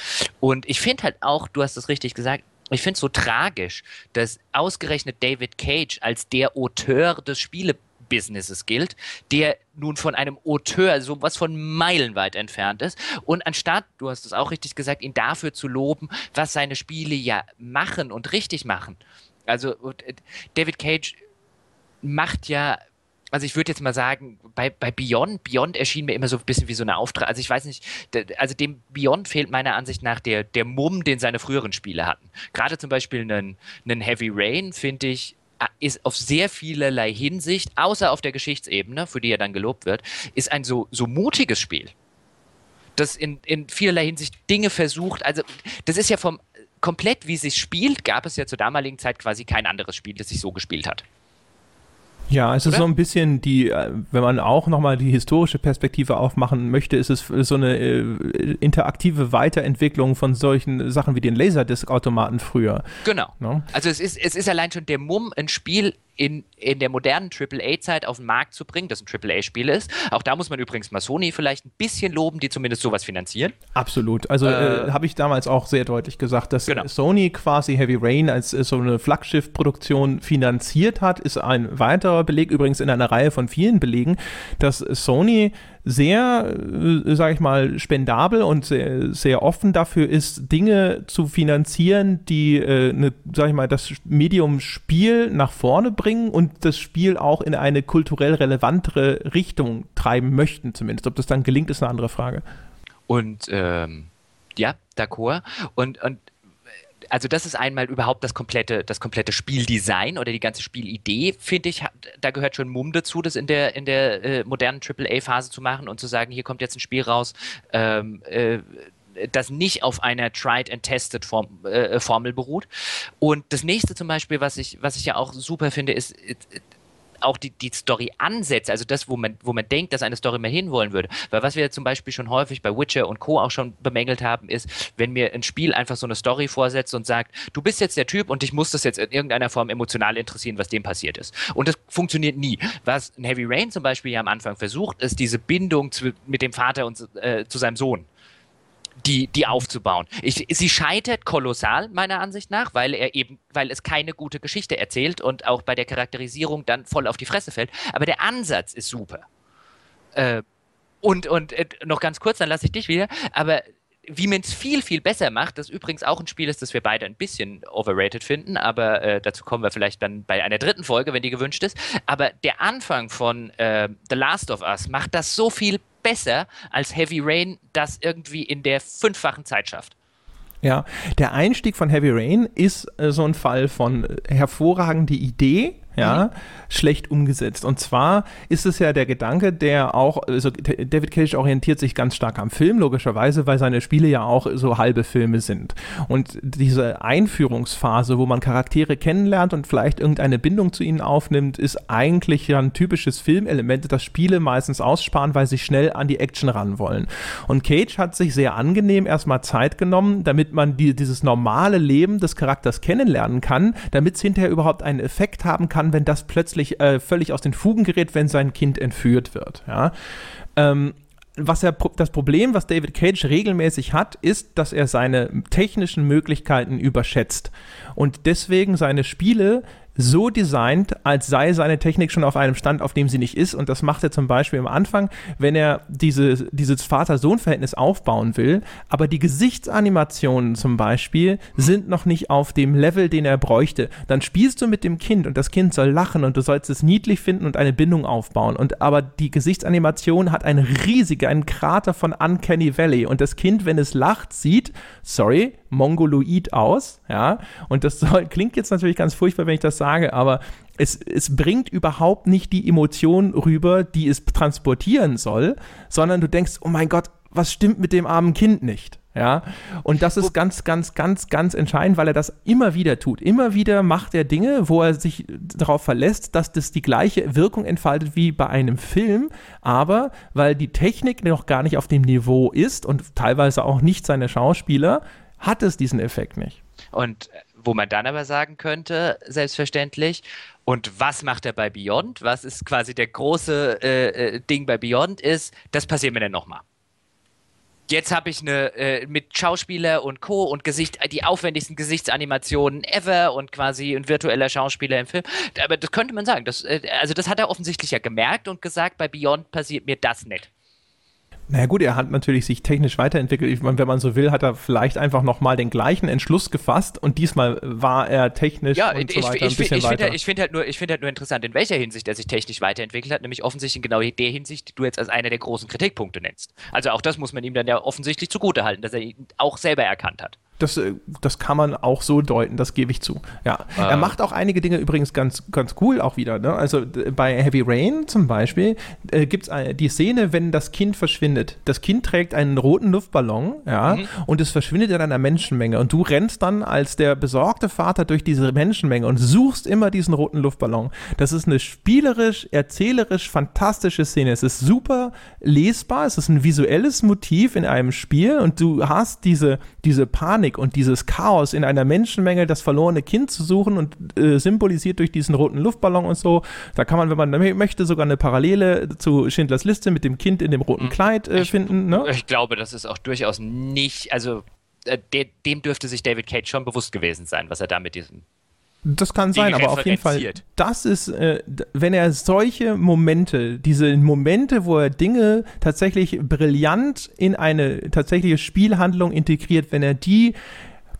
Und ich finde halt auch, du hast es richtig gesagt, ich finde es so tragisch, dass ausgerechnet David Cage als der Auteur des Spielebusinesses gilt, der nun von einem Auteur so was von meilenweit entfernt ist. Und anstatt, du hast es auch richtig gesagt, ihn dafür zu loben, was seine Spiele ja machen und richtig machen. Also äh, David Cage macht ja also ich würde jetzt mal sagen, bei, bei Beyond, Beyond erschien mir immer so ein bisschen wie so eine Auftrag. Also ich weiß nicht, also dem Beyond fehlt meiner Ansicht nach der, der Mumm, den seine früheren Spiele hatten. Gerade zum Beispiel einen, einen Heavy Rain, finde ich, ist auf sehr vielerlei Hinsicht, außer auf der Geschichtsebene, für die er dann gelobt wird, ist ein so, so mutiges Spiel. Das in, in vielerlei Hinsicht Dinge versucht. Also, das ist ja vom komplett, wie es sich spielt, gab es ja zur damaligen Zeit quasi kein anderes Spiel, das sich so gespielt hat. Ja, es Oder? ist so ein bisschen die, äh, wenn man auch nochmal die historische Perspektive aufmachen möchte, ist es so eine äh, interaktive Weiterentwicklung von solchen Sachen wie den Laserdisc-Automaten früher. Genau. No? Ne? Also es ist, es ist allein schon der Mumm, ein Spiel in, in der modernen AAA-Zeit auf den Markt zu bringen, das ein AAA-Spiel ist. Auch da muss man übrigens mal Sony vielleicht ein bisschen loben, die zumindest sowas finanzieren. Absolut. Also äh, äh, habe ich damals auch sehr deutlich gesagt, dass genau. Sony quasi Heavy Rain als äh, so eine Flaggschiff-Produktion finanziert hat, ist ein weiterer Beleg, übrigens in einer Reihe von vielen Belegen, dass Sony sehr, äh, sage ich mal, spendabel und sehr, sehr, offen dafür ist, Dinge zu finanzieren, die, äh, ne, sage ich mal, das Medium Spiel nach vorne bringen und das Spiel auch in eine kulturell relevantere Richtung treiben möchten, zumindest. Ob das dann gelingt, ist eine andere Frage. Und ähm, ja, d'accord. Und, und also das ist einmal überhaupt das komplette, das komplette Spieldesign oder die ganze Spielidee, finde ich, da gehört schon Mumm dazu, das in der, in der äh, modernen AAA-Phase zu machen und zu sagen, hier kommt jetzt ein Spiel raus, ähm, äh, das nicht auf einer tried and tested Form, äh, Formel beruht. Und das nächste zum Beispiel, was ich, was ich ja auch super finde, ist, auch die, die Story ansetze, also das, wo man, wo man denkt, dass eine Story mehr hinwollen würde. Weil was wir zum Beispiel schon häufig bei Witcher und Co. auch schon bemängelt haben, ist, wenn mir ein Spiel einfach so eine Story vorsetzt und sagt, du bist jetzt der Typ und dich muss das jetzt in irgendeiner Form emotional interessieren, was dem passiert ist. Und das funktioniert nie. Was ein Heavy Rain zum Beispiel ja am Anfang versucht, ist diese Bindung zu, mit dem Vater und äh, zu seinem Sohn die, die aufzubauen. Ich, sie scheitert kolossal, meiner Ansicht nach, weil er eben, weil es keine gute Geschichte erzählt und auch bei der Charakterisierung dann voll auf die Fresse fällt. Aber der Ansatz ist super. Äh, und und äh, noch ganz kurz, dann lasse ich dich wieder. Aber wie man es viel, viel besser macht, das übrigens auch ein Spiel ist, das wir beide ein bisschen overrated finden, aber äh, dazu kommen wir vielleicht dann bei einer dritten Folge, wenn die gewünscht ist. Aber der Anfang von äh, The Last of Us macht das so viel besser als Heavy Rain das irgendwie in der fünffachen Zeit schafft. Ja, der Einstieg von Heavy Rain ist äh, so ein Fall von äh, hervorragende Idee, ja, mhm. schlecht umgesetzt. Und zwar ist es ja der Gedanke, der auch, also David Cage orientiert sich ganz stark am Film, logischerweise, weil seine Spiele ja auch so halbe Filme sind. Und diese Einführungsphase, wo man Charaktere kennenlernt und vielleicht irgendeine Bindung zu ihnen aufnimmt, ist eigentlich ja ein typisches Filmelement, das Spiele meistens aussparen, weil sie schnell an die Action ran wollen. Und Cage hat sich sehr angenehm erstmal Zeit genommen, damit man die, dieses normale Leben des Charakters kennenlernen kann, damit es hinterher überhaupt einen Effekt haben kann, kann, wenn das plötzlich äh, völlig aus den Fugen gerät, wenn sein Kind entführt wird. Ja? Ähm, was er, das Problem, was David Cage regelmäßig hat, ist, dass er seine technischen Möglichkeiten überschätzt und deswegen seine Spiele so designt, als sei seine Technik schon auf einem Stand, auf dem sie nicht ist. Und das macht er zum Beispiel am Anfang, wenn er diese, dieses Vater-Sohn-Verhältnis aufbauen will. Aber die Gesichtsanimationen zum Beispiel sind noch nicht auf dem Level, den er bräuchte. Dann spielst du mit dem Kind und das Kind soll lachen und du sollst es niedlich finden und eine Bindung aufbauen. Und aber die Gesichtsanimation hat einen riesigen, einen Krater von Uncanny Valley. Und das Kind, wenn es lacht, sieht, sorry, mongoloid aus, ja. Und das soll, klingt jetzt natürlich ganz furchtbar, wenn ich das sage, aber es, es bringt überhaupt nicht die Emotion rüber, die es transportieren soll, sondern du denkst, oh mein Gott, was stimmt mit dem armen Kind nicht? Ja, und das ist ganz, ganz, ganz, ganz entscheidend, weil er das immer wieder tut. Immer wieder macht er Dinge, wo er sich darauf verlässt, dass das die gleiche Wirkung entfaltet wie bei einem Film, aber weil die Technik noch gar nicht auf dem Niveau ist und teilweise auch nicht seine Schauspieler, hat es diesen Effekt nicht. Und wo man dann aber sagen könnte, selbstverständlich, und was macht er bei Beyond? Was ist quasi der große äh, äh Ding bei Beyond ist, das passiert mir dann nochmal. Jetzt habe ich eine äh, mit Schauspieler und Co. und Gesicht, die aufwendigsten Gesichtsanimationen ever und quasi ein virtueller Schauspieler im Film. Aber das könnte man sagen. Das, äh, also das hat er offensichtlich ja gemerkt und gesagt, bei Beyond passiert mir das nicht. Naja gut, er hat natürlich sich technisch weiterentwickelt. Ich meine, wenn man so will, hat er vielleicht einfach nochmal den gleichen Entschluss gefasst und diesmal war er technisch ja, und ich, so weiter ich, ein bisschen ich, weiter. Halt, ich finde halt, nur, find halt nur interessant, in welcher Hinsicht er sich technisch weiterentwickelt hat, nämlich offensichtlich in genau der Hinsicht, die du jetzt als einer der großen Kritikpunkte nennst. Also auch das muss man ihm dann ja offensichtlich zugutehalten, dass er ihn auch selber erkannt hat. Das, äh, das kann man auch so deuten, das gebe ich zu. Ja. Ah. Er macht auch einige Dinge übrigens ganz, ganz cool auch wieder. Ne? Also bei Heavy Rain zum Beispiel äh, gibt es die Szene, wenn das Kind verschwindet. Das Kind trägt einen roten Luftballon, ja, mhm. und es verschwindet in einer Menschenmenge. Und du rennst dann als der besorgte Vater durch diese Menschenmenge und suchst immer diesen roten Luftballon. Das ist eine spielerisch, erzählerisch fantastische Szene. Es ist super lesbar, es ist ein visuelles Motiv in einem Spiel und du hast diese, diese Panik Panik und dieses Chaos in einer Menschenmenge, das verlorene Kind zu suchen und äh, symbolisiert durch diesen roten Luftballon und so. Da kann man, wenn man möchte, sogar eine Parallele zu Schindlers Liste mit dem Kind in dem roten mhm. Kleid äh, finden. Ne? Ich glaube, das ist auch durchaus nicht, also äh, de dem dürfte sich David Cage schon bewusst gewesen sein, was er da mit diesem das kann sein, aber auf jeden Fall, das ist, äh, wenn er solche Momente, diese Momente, wo er Dinge tatsächlich brillant in eine tatsächliche Spielhandlung integriert, wenn er die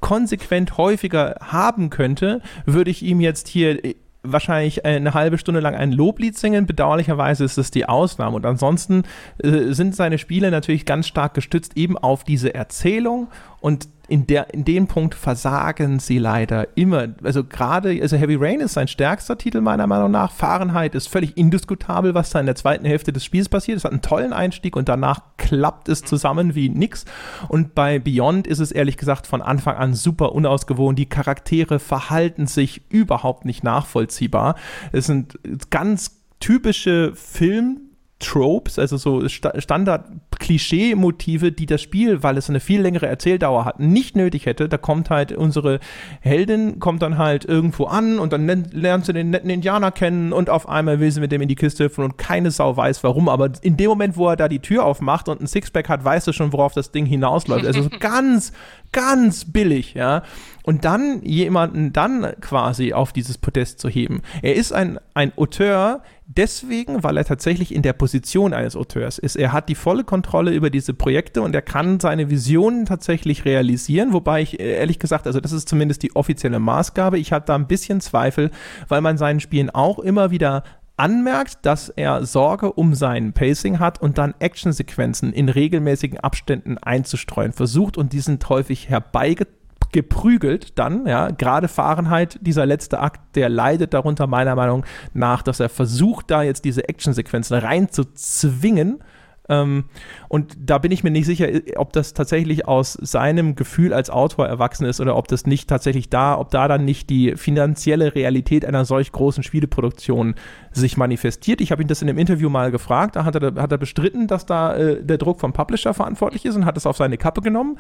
konsequent häufiger haben könnte, würde ich ihm jetzt hier äh, wahrscheinlich eine halbe Stunde lang ein Loblied singen. Bedauerlicherweise ist es die Ausnahme. Und ansonsten äh, sind seine Spiele natürlich ganz stark gestützt eben auf diese Erzählung und in, der, in dem Punkt versagen sie leider immer. Also gerade, also Heavy Rain ist sein stärkster Titel meiner Meinung nach. Fahrenheit ist völlig indiskutabel, was da in der zweiten Hälfte des Spiels passiert. Es hat einen tollen Einstieg und danach klappt es zusammen wie nix. Und bei Beyond ist es ehrlich gesagt von Anfang an super unausgewogen. Die Charaktere verhalten sich überhaupt nicht nachvollziehbar. Es sind ganz typische Film- Tropes, also so Sta Standard-Klischee-Motive, die das Spiel, weil es eine viel längere Erzähldauer hat, nicht nötig hätte. Da kommt halt unsere Heldin, kommt dann halt irgendwo an und dann lernt sie den netten Indianer kennen und auf einmal will sie mit dem in die Kiste hüpfen und keine Sau weiß warum. Aber in dem Moment, wo er da die Tür aufmacht und ein Sixpack hat, weißt du schon, worauf das Ding hinausläuft. Also so ganz, ganz billig, ja und dann jemanden dann quasi auf dieses Podest zu heben. Er ist ein, ein Auteur deswegen, weil er tatsächlich in der Position eines Auteurs ist. Er hat die volle Kontrolle über diese Projekte und er kann seine Visionen tatsächlich realisieren, wobei ich äh, ehrlich gesagt, also das ist zumindest die offizielle Maßgabe, ich habe da ein bisschen Zweifel, weil man seinen Spielen auch immer wieder anmerkt, dass er Sorge um sein Pacing hat und dann Actionsequenzen in regelmäßigen Abständen einzustreuen versucht und die sind häufig herbeigezogen geprügelt dann, ja, gerade Fahrenheit, dieser letzte Akt, der leidet darunter meiner Meinung nach, dass er versucht, da jetzt diese Actionsequenzen reinzuzwingen. Ähm, und da bin ich mir nicht sicher, ob das tatsächlich aus seinem Gefühl als Autor erwachsen ist oder ob das nicht tatsächlich da, ob da dann nicht die finanzielle Realität einer solch großen Spieleproduktion sich manifestiert. Ich habe ihn das in einem Interview mal gefragt, da hat er, hat er bestritten, dass da äh, der Druck vom Publisher verantwortlich ist und hat es auf seine Kappe genommen.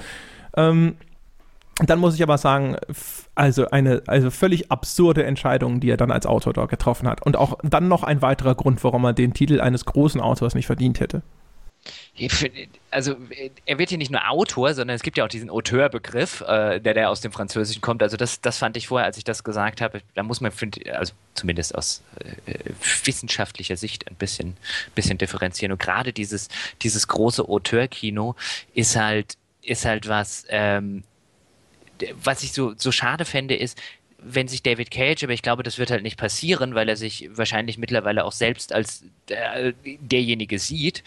Ähm, Dann muss ich aber sagen, also eine also völlig absurde Entscheidung, die er dann als Autor dort getroffen hat. Und auch dann noch ein weiterer Grund, warum er den Titel eines großen Autors nicht verdient hätte. Also er wird hier nicht nur Autor, sondern es gibt ja auch diesen Auteurbegriff, äh, der, der aus dem Französischen kommt. Also das, das fand ich vorher, als ich das gesagt habe, da muss man, find, also zumindest aus äh, wissenschaftlicher Sicht ein bisschen, bisschen differenzieren. Und gerade dieses, dieses große Auteurkino ist halt, ist halt was, ähm, was ich so, so schade fände, ist, wenn sich David Cage, aber ich glaube, das wird halt nicht passieren, weil er sich wahrscheinlich mittlerweile auch selbst als äh, derjenige sieht,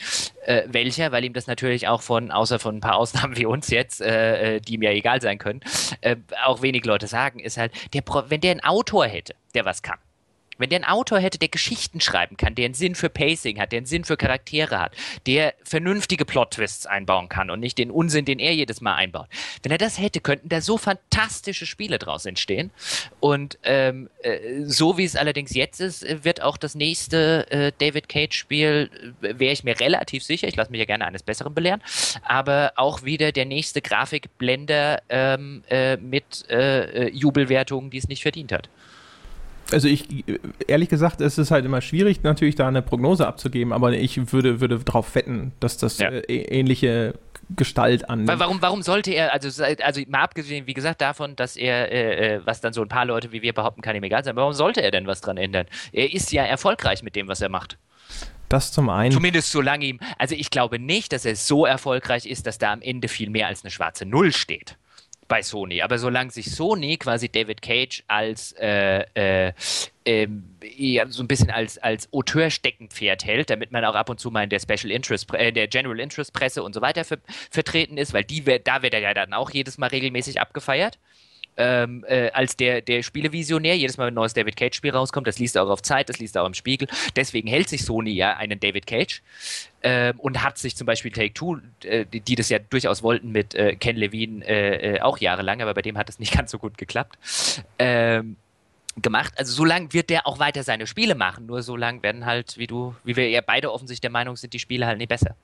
äh, welcher, weil ihm das natürlich auch von, außer von ein paar Ausnahmen wie uns jetzt, äh, äh die ihm ja egal sein können, äh, auch wenig Leute sagen, ist halt, der, wenn der einen Autor hätte, der was kann, wenn der einen Autor hätte, der Geschichten schreiben kann, der einen Sinn für Pacing hat, der einen Sinn für Charaktere hat, der vernünftige Plot-Twists einbauen kann und nicht den Unsinn, den er jedes Mal einbaut. Wenn er das hätte, könnten da so fantastische Spiele draus entstehen. Und ähm, äh, so wie es allerdings jetzt ist, wird auch das nächste äh, David Cage-Spiel, äh, wäre ich mir relativ sicher, ich lasse mich ja gerne eines Besseren belehren, aber auch wieder der nächste Grafikblender ähm, äh, mit äh, Jubelwertungen, die es nicht verdient hat also ich, ehrlich gesagt, es ist halt immer schwierig, natürlich da eine Prognose abzugeben, aber ich würde, würde darauf wetten, dass das ja. äh, ähnliche Gestalt an. Warum, warum sollte er, also, also mal abgesehen, wie gesagt, davon, dass er, äh, äh, was dann so ein paar Leute wie wir behaupten, kann ihm egal sein, warum sollte er denn was dran ändern? Er ist ja erfolgreich mit dem, was er macht. Das zum einen. Zumindest solange ihm, also ich glaube nicht, dass er so erfolgreich ist, dass da am Ende viel mehr als eine schwarze Null steht bei Sony. Aber solange sich Sony quasi David Cage als äh, äh, äh, so ein bisschen als, als Auteur-Steckenpferd hält, damit man auch ab und zu mal in der Special Interest, äh, der General Interest Presse und so weiter ver vertreten ist, weil die, da wird er ja dann auch jedes Mal regelmäßig abgefeiert ähm, äh, als der, der Spielevisionär. Jedes Mal, wenn ein neues David Cage-Spiel rauskommt, das liest er auch auf Zeit, das liest er auch im Spiegel. Deswegen hält sich Sony ja einen David Cage ähm, und hat sich zum Beispiel Take-Two, äh, die, die, das ja durchaus wollten mit äh, Ken Levine äh, äh, auch jahrelang, aber bei dem hat es nicht ganz so gut geklappt. Ähm, gemacht. Also so lange wird der auch weiter seine Spiele machen. Nur so lange werden halt, wie du, wie wir ja beide offensichtlich der Meinung sind, die Spiele halt nicht besser.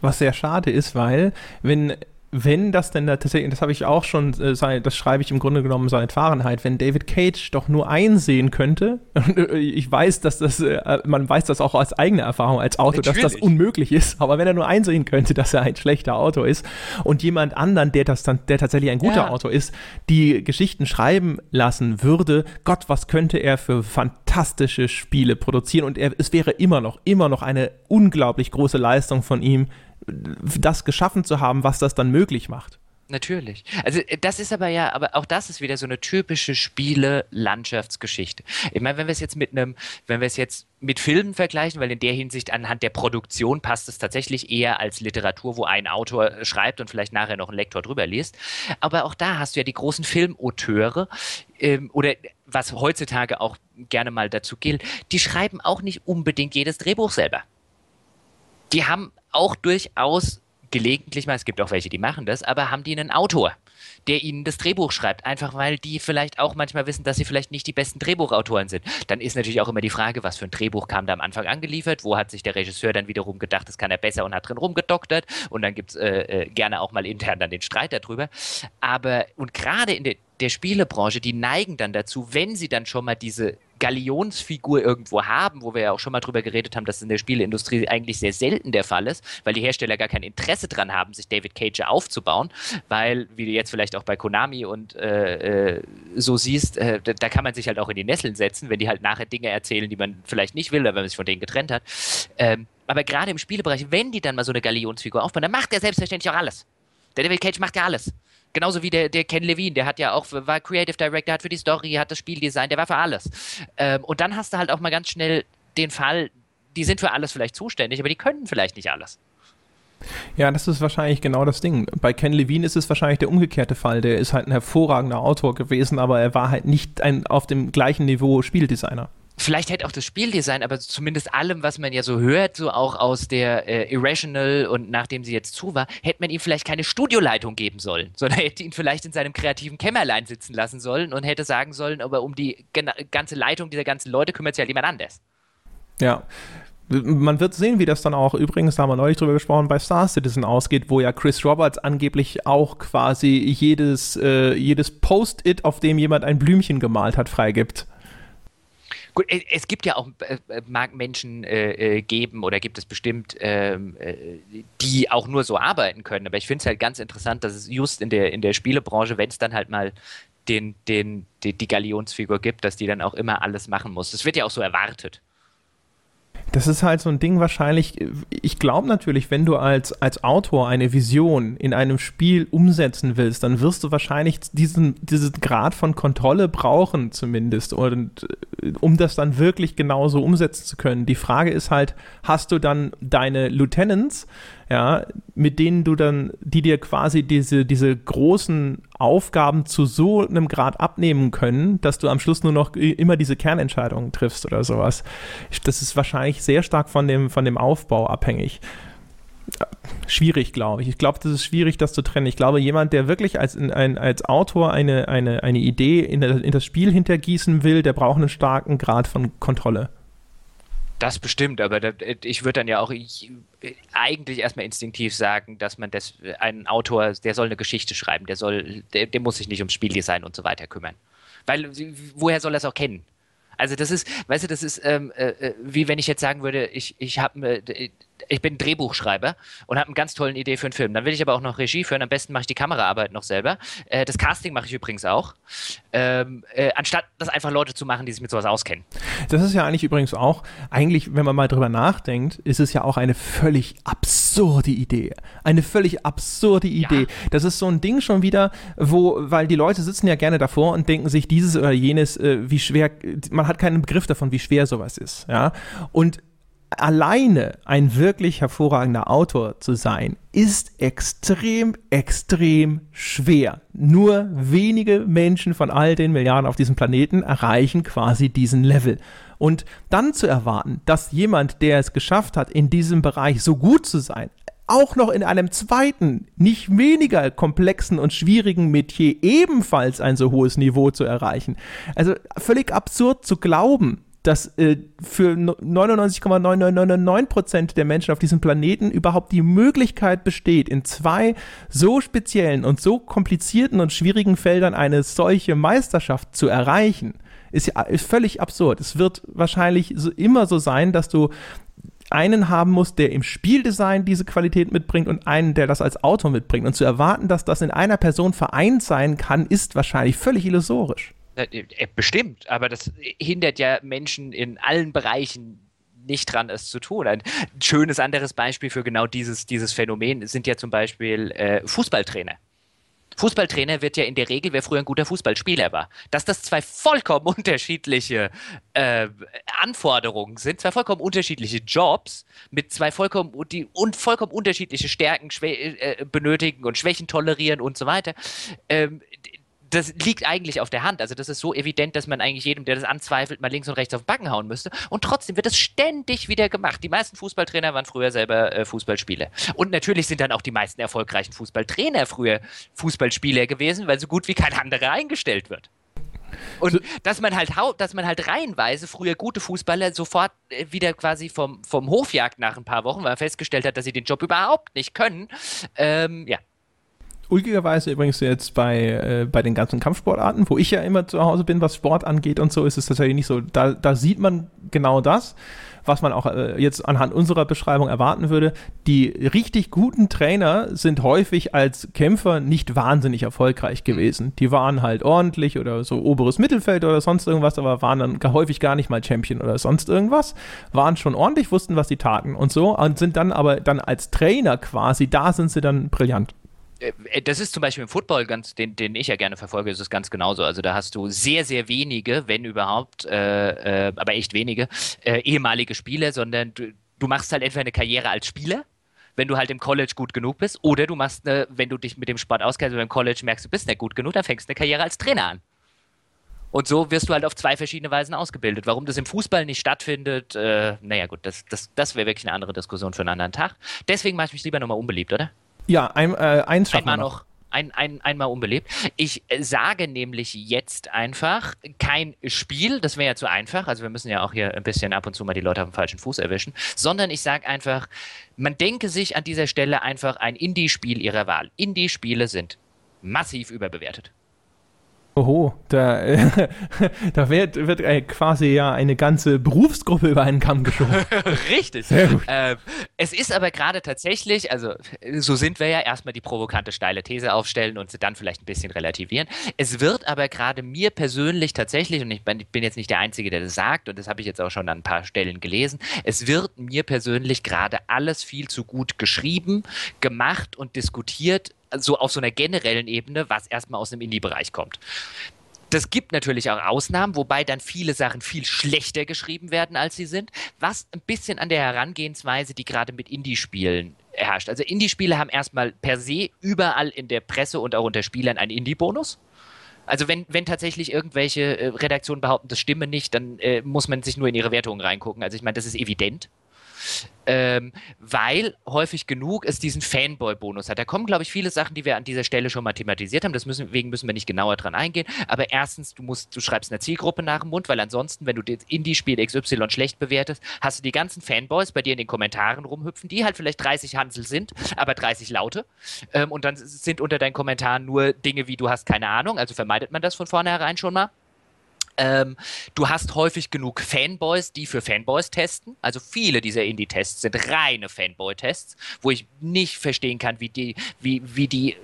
Was sehr schade ist, weil wenn wenn das denn tatsächlich, das habe ich auch schon, äh, das schreibe ich im Grunde genommen seit Fahrenheit, wenn David Cage doch nur einsehen könnte, und äh, ich weiß, dass das, äh, man weiß das auch aus eigener Erfahrung als Autor, Natürlich. dass das unmöglich ist, aber wenn er nur einsehen könnte, dass er ein schlechter Autor ist und jemand anderen, der das dann, der tatsächlich ein guter ja. Autor ist, die Geschichten schreiben lassen würde, Gott, was könnte er für fantastische Spiele produzieren und er, es wäre immer noch, immer noch eine unglaublich große Leistung von ihm, das geschaffen zu haben, was das dann möglich macht. Natürlich. Also äh, das ist aber ja, aber auch das ist wieder so eine typische Spiele-Landschaftsgeschichte. Ich meine, wenn wir es jetzt mit einem, wenn wir es jetzt mit Filmen vergleichen, weil in der Hinsicht anhand der Produktion passt es tatsächlich eher als Literatur, wo ein Autor äh, schreibt und vielleicht nachher noch ein Lektor drüber liest. Aber auch da hast du ja die großen Filmauteure ähm, oder was heutzutage auch gerne mal dazu gilt, die schreiben auch nicht unbedingt jedes Drehbuch selber. Die haben auch durchaus gelegentlich mal, es gibt auch welche, die machen das, aber haben die einen Autor, der ihnen das Drehbuch schreibt, einfach weil die vielleicht auch manchmal wissen, dass sie vielleicht nicht die besten Drehbuchautoren sind. Dann ist natürlich auch immer die Frage, was für ein Drehbuch kam da am Anfang angeliefert, wo hat sich der Regisseur dann wiederum gedacht, das kann er besser und hat drin rumgedoktert und dann gibt es äh, äh, gerne auch mal intern dann den Streit darüber. Aber, und gerade in der, der Spielebranche, die neigen dann dazu, wenn sie dann schon mal diese Galionsfigur irgendwo haben, wo wir ja auch schon mal drüber geredet haben, dass es in der Spieleindustrie eigentlich sehr selten der Fall ist, weil die Hersteller gar kein Interesse dran haben, sich David Cage aufzubauen, weil, wie du jetzt vielleicht auch bei Konami und äh, äh, so siehst, äh, da, kann man sich halt auch in die Nesseln setzen, wenn die halt nachher Dinge erzählen, die man vielleicht nicht will, wenn man sich von denen getrennt hat. Ähm, aber gerade im Spielebereich, wenn die dann mal so eine Galionsfigur aufbauen, dann macht er selbstverständlich auch alles. Der David Cage macht ja alles. Genauso wie der, der Ken Levine, der hat ja auch, war Creative Director, hat für die Story, hat das Spieldesign, der war für alles. Ähm, und dann hast du halt auch mal ganz schnell den Fall, die sind für alles vielleicht zuständig, aber die können vielleicht nicht alles. Ja, das ist wahrscheinlich genau das Ding. Bei Ken Levine ist es wahrscheinlich der umgekehrte Fall. Der ist halt ein hervorragender Autor gewesen, aber er war halt nicht ein, auf dem gleichen Niveau Spieldesigner vielleicht hätte auch das Spieldesign, aber zumindest allem, was man ja so hört, so auch aus der äh, Irrational und nachdem sie jetzt zu war, hätte man ihm vielleicht keine Studioleitung geben sollen, sondern hätte ihn vielleicht in seinem kreativen Kämmerlein sitzen lassen sollen und hätte sagen sollen, aber um die ganze Leitung dieser ganzen Leute kümmert sich halt jemand anders. Ja. man wird sehen, wie das dann auch, übrigens, da haben wir neulich drüber gesprochen, bei Star Citizen ausgeht, wo ja Chris Roberts angeblich auch quasi jedes, äh, jedes Post-it, auf dem jemand ein Blümchen gemalt hat, freigibt. Gut, es gibt ja auch, äh, äh, mag Menschen äh, äh, geben oder gibt es bestimmt, ähm, äh, die auch nur so arbeiten können. Aber ich finde es halt ganz interessant, dass es just in der, in der Spielebranche, wenn es dann halt mal den, den, die, die Galionsfigur gibt, dass die dann auch immer alles machen muss. Das wird ja auch so erwartet. Das ist halt so ein Ding wahrscheinlich, ich glaube natürlich, wenn du als, als Autor eine Vision in einem Spiel umsetzen willst, dann wirst du wahrscheinlich diesen, diesen Grad von Kontrolle brauchen zumindest, und, äh, um das dann wirklich genauso umsetzen zu können. Die Frage ist halt, hast du dann deine Lieutenants, ja, mit denen du dann, die dir quasi diese, diese großen Aufgaben zu so einem Grad abnehmen können, dass du am Schluss nur noch immer diese Kernentscheidungen triffst oder sowas. Das ist wahrscheinlich sehr stark von dem, von dem Aufbau abhängig schwierig, glaube ich. Ich glaube, das ist schwierig, das zu trennen. Ich glaube, jemand, der wirklich als, ein, als Autor eine, eine, eine Idee in, in das Spiel hintergießen will, der braucht einen starken Grad von Kontrolle. Das bestimmt, aber da, ich würde dann ja auch eigentlich erstmal instinktiv sagen, dass man das, einen Autor, der soll eine Geschichte schreiben, der soll, der, der muss sich nicht ums Spieldesign und so weiter kümmern. Weil, woher soll er es auch kennen? Also das ist, weißt du, das ist ähm, äh, äh wie wenn ich jetzt sagen würde, ich, ich habe äh, ich bin Drehbuchschreiber und habe eine ganz tolle Idee für einen Film. Dann will ich aber auch noch Regie führen. Am besten mache ich die Kameraarbeit noch selber. Äh, das Casting mache ich übrigens auch. Ähm, äh, anstatt das einfach Leute zu machen, die sich mit sowas auskennen. Das ist ja eigentlich übrigens auch, eigentlich, wenn man mal drüber nachdenkt, ist es ja auch eine völlig absurde Idee. Eine völlig absurde Idee. Ja. Das ist so ein Ding schon wieder, wo, weil die Leute sitzen ja gerne davor und denken sich dieses oder jenes, äh, wie schwer, man hat keinen Begriff davon, wie schwer sowas ist. Ja? Und alleine ein wirklich hervorragender Autor zu sein, ist extrem, extrem schwer. Nur wenige Menschen von all den Milliarden auf diesem Planeten erreichen quasi diesen Level. Und dann zu erwarten, dass jemand, der es geschafft hat, in diesem Bereich so gut zu sein, auch noch in einem zweiten, nicht weniger komplexen und schwierigen Metier ebenfalls ein so hohes Niveau zu erreichen. Also völlig absurd zu glauben, dass äh, für 99,9999% der Menschen auf diesem Planeten überhaupt die Möglichkeit besteht, in zwei so speziellen und so komplizierten und schwierigen Feldern eine solche Meisterschaft zu erreichen, ist, ist völlig absurd. Es wird wahrscheinlich so, immer so sein, dass du einen haben musst, der im Spieldesign diese Qualität mitbringt und einen, der das als Autor mitbringt. Und zu erwarten, dass das in einer Person vereint sein kann, ist wahrscheinlich völlig illusorisch. Äh, äh, bestimmt, aber das hindert ja Menschen in allen Bereichen nicht dran, es zu tun. Ein schönes anderes Beispiel für genau dieses, dieses Phänomen sind ja zum Beispiel äh, Fußballtrainer. Fußballtrainer wird ja in der Regel, wer früher ein guter Fußballspieler war. Dass das zwei vollkommen unterschiedliche äh, Anforderungen sind, zwei vollkommen unterschiedliche Jobs mit zwei vollkommen, die, und vollkommen unterschiedliche Stärken äh, benötigen und Schwächen tolerieren und so weiter. Ähm, das liegt eigentlich auf der Hand. Also das ist so evident, dass man eigentlich jedem, der das anzweifelt, mal links und rechts auf den Backen hauen müsste. Und trotzdem wird das ständig wieder gemacht. Die meisten Fußballtrainer waren früher selber äh, Fußballspieler. Und natürlich sind dann auch die meisten erfolgreichen Fußballtrainer früher Fußballspieler gewesen, weil so gut wie kein anderer eingestellt wird. Und so, dass man halt dass man halt reihenweise früher gute Fußballer sofort äh, wieder quasi vom, vom Hof jagt nach ein paar Wochen, weil man festgestellt hat, dass sie den Job überhaupt nicht können. Ähm, ja, ulkigerweise übrigens jetzt bei, äh, bei den ganzen Kampfsportarten, wo ich ja immer zu Hause bin, was Sport angeht und so, ist es tatsächlich nicht so. Da, da sieht man genau das, was man auch äh, jetzt anhand unserer Beschreibung erwarten würde. Die richtig guten Trainer sind häufig als Kämpfer nicht wahnsinnig erfolgreich gewesen. Die waren halt ordentlich oder so oberes Mittelfeld oder sonst irgendwas, aber waren dann häufig gar nicht mal Champion oder sonst irgendwas. Waren schon ordentlich, wussten, was sie taten und so und sind dann aber dann als Trainer quasi, da sind sie dann brillant. Äh, das ist zum Beispiel im Football, ganz, den, den ich ja gerne verfolge, ist es ganz genauso. Also da hast du sehr, sehr wenige, wenn überhaupt, äh, äh, aber echt wenige, äh, ehemalige Spieler, sondern du, du machst halt entweder eine Karriere als Spieler, wenn du halt im College gut genug bist, oder du machst eine, wenn du dich mit dem Sport auskennst und im College merkst, du bist nicht gut genug, dann fängst du eine Karriere als Trainer an. Und so wirst du halt auf zwei verschiedene Weisen ausgebildet. Warum das im Fußball nicht stattfindet, äh, naja gut, das, das, das wäre wirklich eine andere Diskussion für einen anderen Tag. Deswegen mache ich mich lieber nochmal unbeliebt, oder? Ja, ein, äh, eins schaffen wir noch. noch. ein, ein, einmal unbelebt. Ich äh, sage nämlich jetzt einfach kein Spiel, das wäre ja zu einfach, also wir müssen ja auch hier ein bisschen ab und zu mal die Leute auf dem falschen Fuß erwischen, sondern ich sage einfach, man denke sich an dieser Stelle einfach ein Indie-Spiel ihrer Wahl. Indie-Spiele sind massiv überbewertet. Oho, da, äh, da wird, wird äh, quasi ja eine ganze Berufsgruppe über einen Kamm geschoben. Richtig. Sehr gut. Äh, es ist aber gerade tatsächlich, also so sind wir ja, erstmal die provokante steile These aufstellen und sie dann vielleicht ein bisschen relativieren. Es wird aber gerade mir persönlich tatsächlich, und ich bin, ich bin jetzt nicht der Einzige, der das sagt, und das habe ich jetzt auch schon an ein paar Stellen gelesen, es wird mir persönlich gerade alles viel zu gut geschrieben, gemacht und diskutiert, so auf so einer generellen Ebene, was erstmal aus dem Indie-Bereich kommt. Das gibt natürlich auch Ausnahmen, wobei dann viele Sachen viel schlechter geschrieben werden, als sie sind, was ein bisschen an der Herangehensweise, die gerade mit Indie-Spielen herrscht. Also Indie-Spiele haben erstmal per se überall in der Presse und auch unter Spielern einen Indie-Bonus. Also wenn, wenn tatsächlich irgendwelche äh, Redaktionen behaupten, das stimme nicht, dann äh, muss man sich nur in ihre Wertungen reingucken. Also ich meine, das ist evident ähm, weil häufig genug es diesen Fanboy-Bonus hat. Da kommen, glaube ich, viele Sachen, die wir an dieser Stelle schon mal thematisiert haben. Deswegen müssen wir nicht genauer dran eingehen. Aber erstens, du musst, du schreibst eine Zielgruppe nach dem Mund, weil ansonsten, wenn du das Indie-Spiel XY schlecht bewertest, hast du die ganzen Fanboys bei dir in den Kommentaren rumhüpfen, die halt vielleicht 30 Hansel sind, aber 30 Laute. Ähm, und dann sind unter deinen Kommentaren nur Dinge wie du hast keine Ahnung. Also vermeidet man das von vornherein schon mal. Ähm, du hast häufig genug Fanboys, die für Fanboys testen. Also viele dieser Indie-Tests sind reine Fanboy-Tests, wo ich nicht verstehen kann, wie die, wie, wie die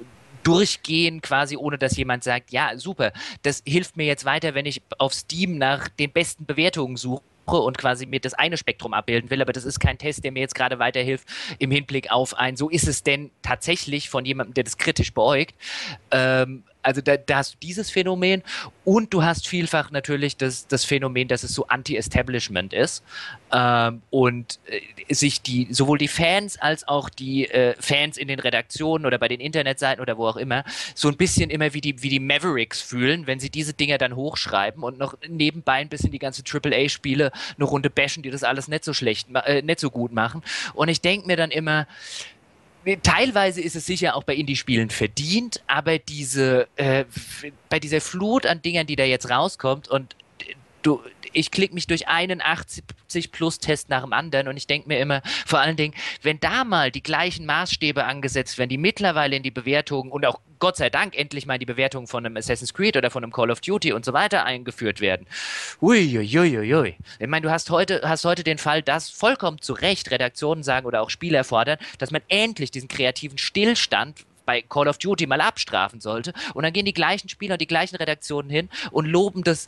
durchgehen, quasi ohne dass jemand sagt, ja, super, das hilft mir jetzt weiter, wenn ich auf Steam nach den besten Bewertungen suche und quasi mir das eine Spektrum abbilden will, aber das ist kein Test, der mir jetzt gerade weiterhilft im Hinblick auf ein, so ist es denn tatsächlich von jemandem, der das kritisch beäugt. Ähm, also da, da, hast du dieses Phänomen und du hast vielfach natürlich das, das Phänomen, dass es so anti-establishment ist ähm, und äh, sich die sowohl die Fans als auch die äh, Fans in den Redaktionen oder bei den Internetseiten oder wo auch immer so ein bisschen immer wie die wie die Mavericks fühlen, wenn sie diese Dinger dann hochschreiben und noch nebenbei ein bisschen die ganze AAA-Spiele eine Runde bashen, die das alles nicht so schlecht, äh, nicht so gut machen. Und ich denke mir dann immer teilweise ist es sicher auch bei Indie-Spielen verdient, aber diese, äh, bei dieser Flut an Dingern, die da jetzt rauskommt und du, ich klicke mich durch einen 80 plus Test nach dem anderen und ich denke mir immer, vor allen Dingen, wenn da mal die gleichen Maßstäbe angesetzt werden, die mittlerweile in die Bewertungen und auch Gott sei Dank endlich mal in die Bewertungen von einem Assassin's Creed oder von einem Call of Duty und so weiter eingeführt werden. Uiuiuiui. Ich meine, du hast heute, hast heute den Fall, dass vollkommen zu Recht Redaktionen sagen oder auch Spieler fordern, dass man endlich diesen kreativen Stillstand bei Call of Duty mal abstrafen sollte. Und dann gehen die gleichen Spieler und die gleichen Redaktionen hin und loben das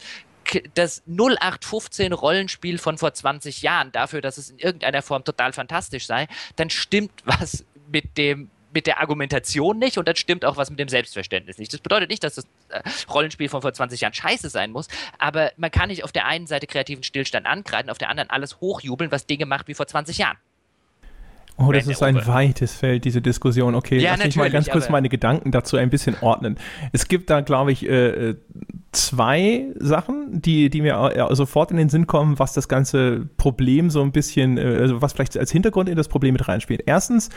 das 0815 Rollenspiel von vor 20 Jahren dafür, dass es in irgendeiner Form total fantastisch sei, dann stimmt was mit dem mit der Argumentation nicht und dann stimmt auch was mit dem Selbstverständnis nicht. Das bedeutet nicht, dass das äh, Rollenspiel von vor 20 Jahren scheiße sein muss, aber man kann nicht auf der einen Seite kreativen Stillstand angreifen, auf der anderen alles hochjubeln, was Dinge macht wie vor 20 Jahren. Oh, das ist ein weites Feld, diese Diskussion. Okay, ja, lass mich mal ganz kurz meine Gedanken dazu ein bisschen ordnen. Es gibt da, glaube ich, äh, äh, zwei Sachen, die, die mir äh, sofort in den Sinn kommen, was das ganze Problem so ein bisschen, äh, also was vielleicht als Hintergrund in das Problem mit reinspielt. Erstens,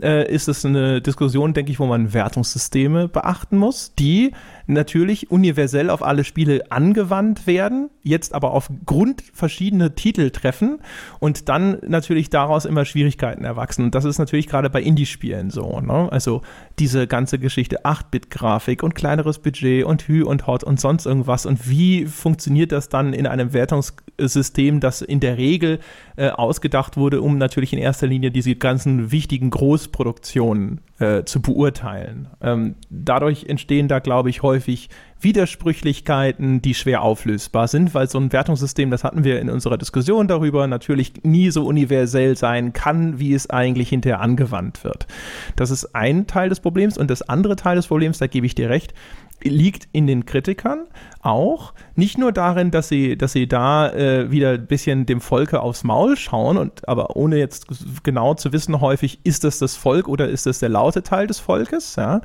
äh, ist es eine Diskussion, denke ich, wo man Wertungssysteme beachten muss, die natürlich universell auf alle Spiele angewandt werden, jetzt aber aufgrund verschiedener Titel treffen und dann natürlich daraus immer Schwierigkeiten erwachsen. Und das ist natürlich gerade bei Indie-Spielen so. Ne? Also diese ganze Geschichte 8-Bit-Grafik und kleineres Budget und Hü und Hot und sonst irgendwas. Und wie funktioniert das dann in einem Wertungssystem, das in der Regel äh, ausgedacht wurde, um natürlich in erster Linie diese ganzen wichtigen Großproduktionen äh, zu beurteilen. Ähm, dadurch entstehen da, glaube ich, häufig Widersprüchlichkeiten, die schwer auflösbar sind, weil so ein Wertungssystem, das hatten wir in unserer Diskussion darüber, natürlich nie so universell sein kann, wie es eigentlich hinterher angewandt wird. Das ist ein Teil des Problems und das andere Teil des Problems, da gebe ich dir recht, liegt in den Kritikern auch. Nicht nur darin, dass sie, dass sie da äh, wieder ein bisschen dem Volke aufs Maul schauen, und, aber ohne jetzt genau zu wissen, häufig, ist das das Volk oder ist das der laute Teil des Volkes, ja?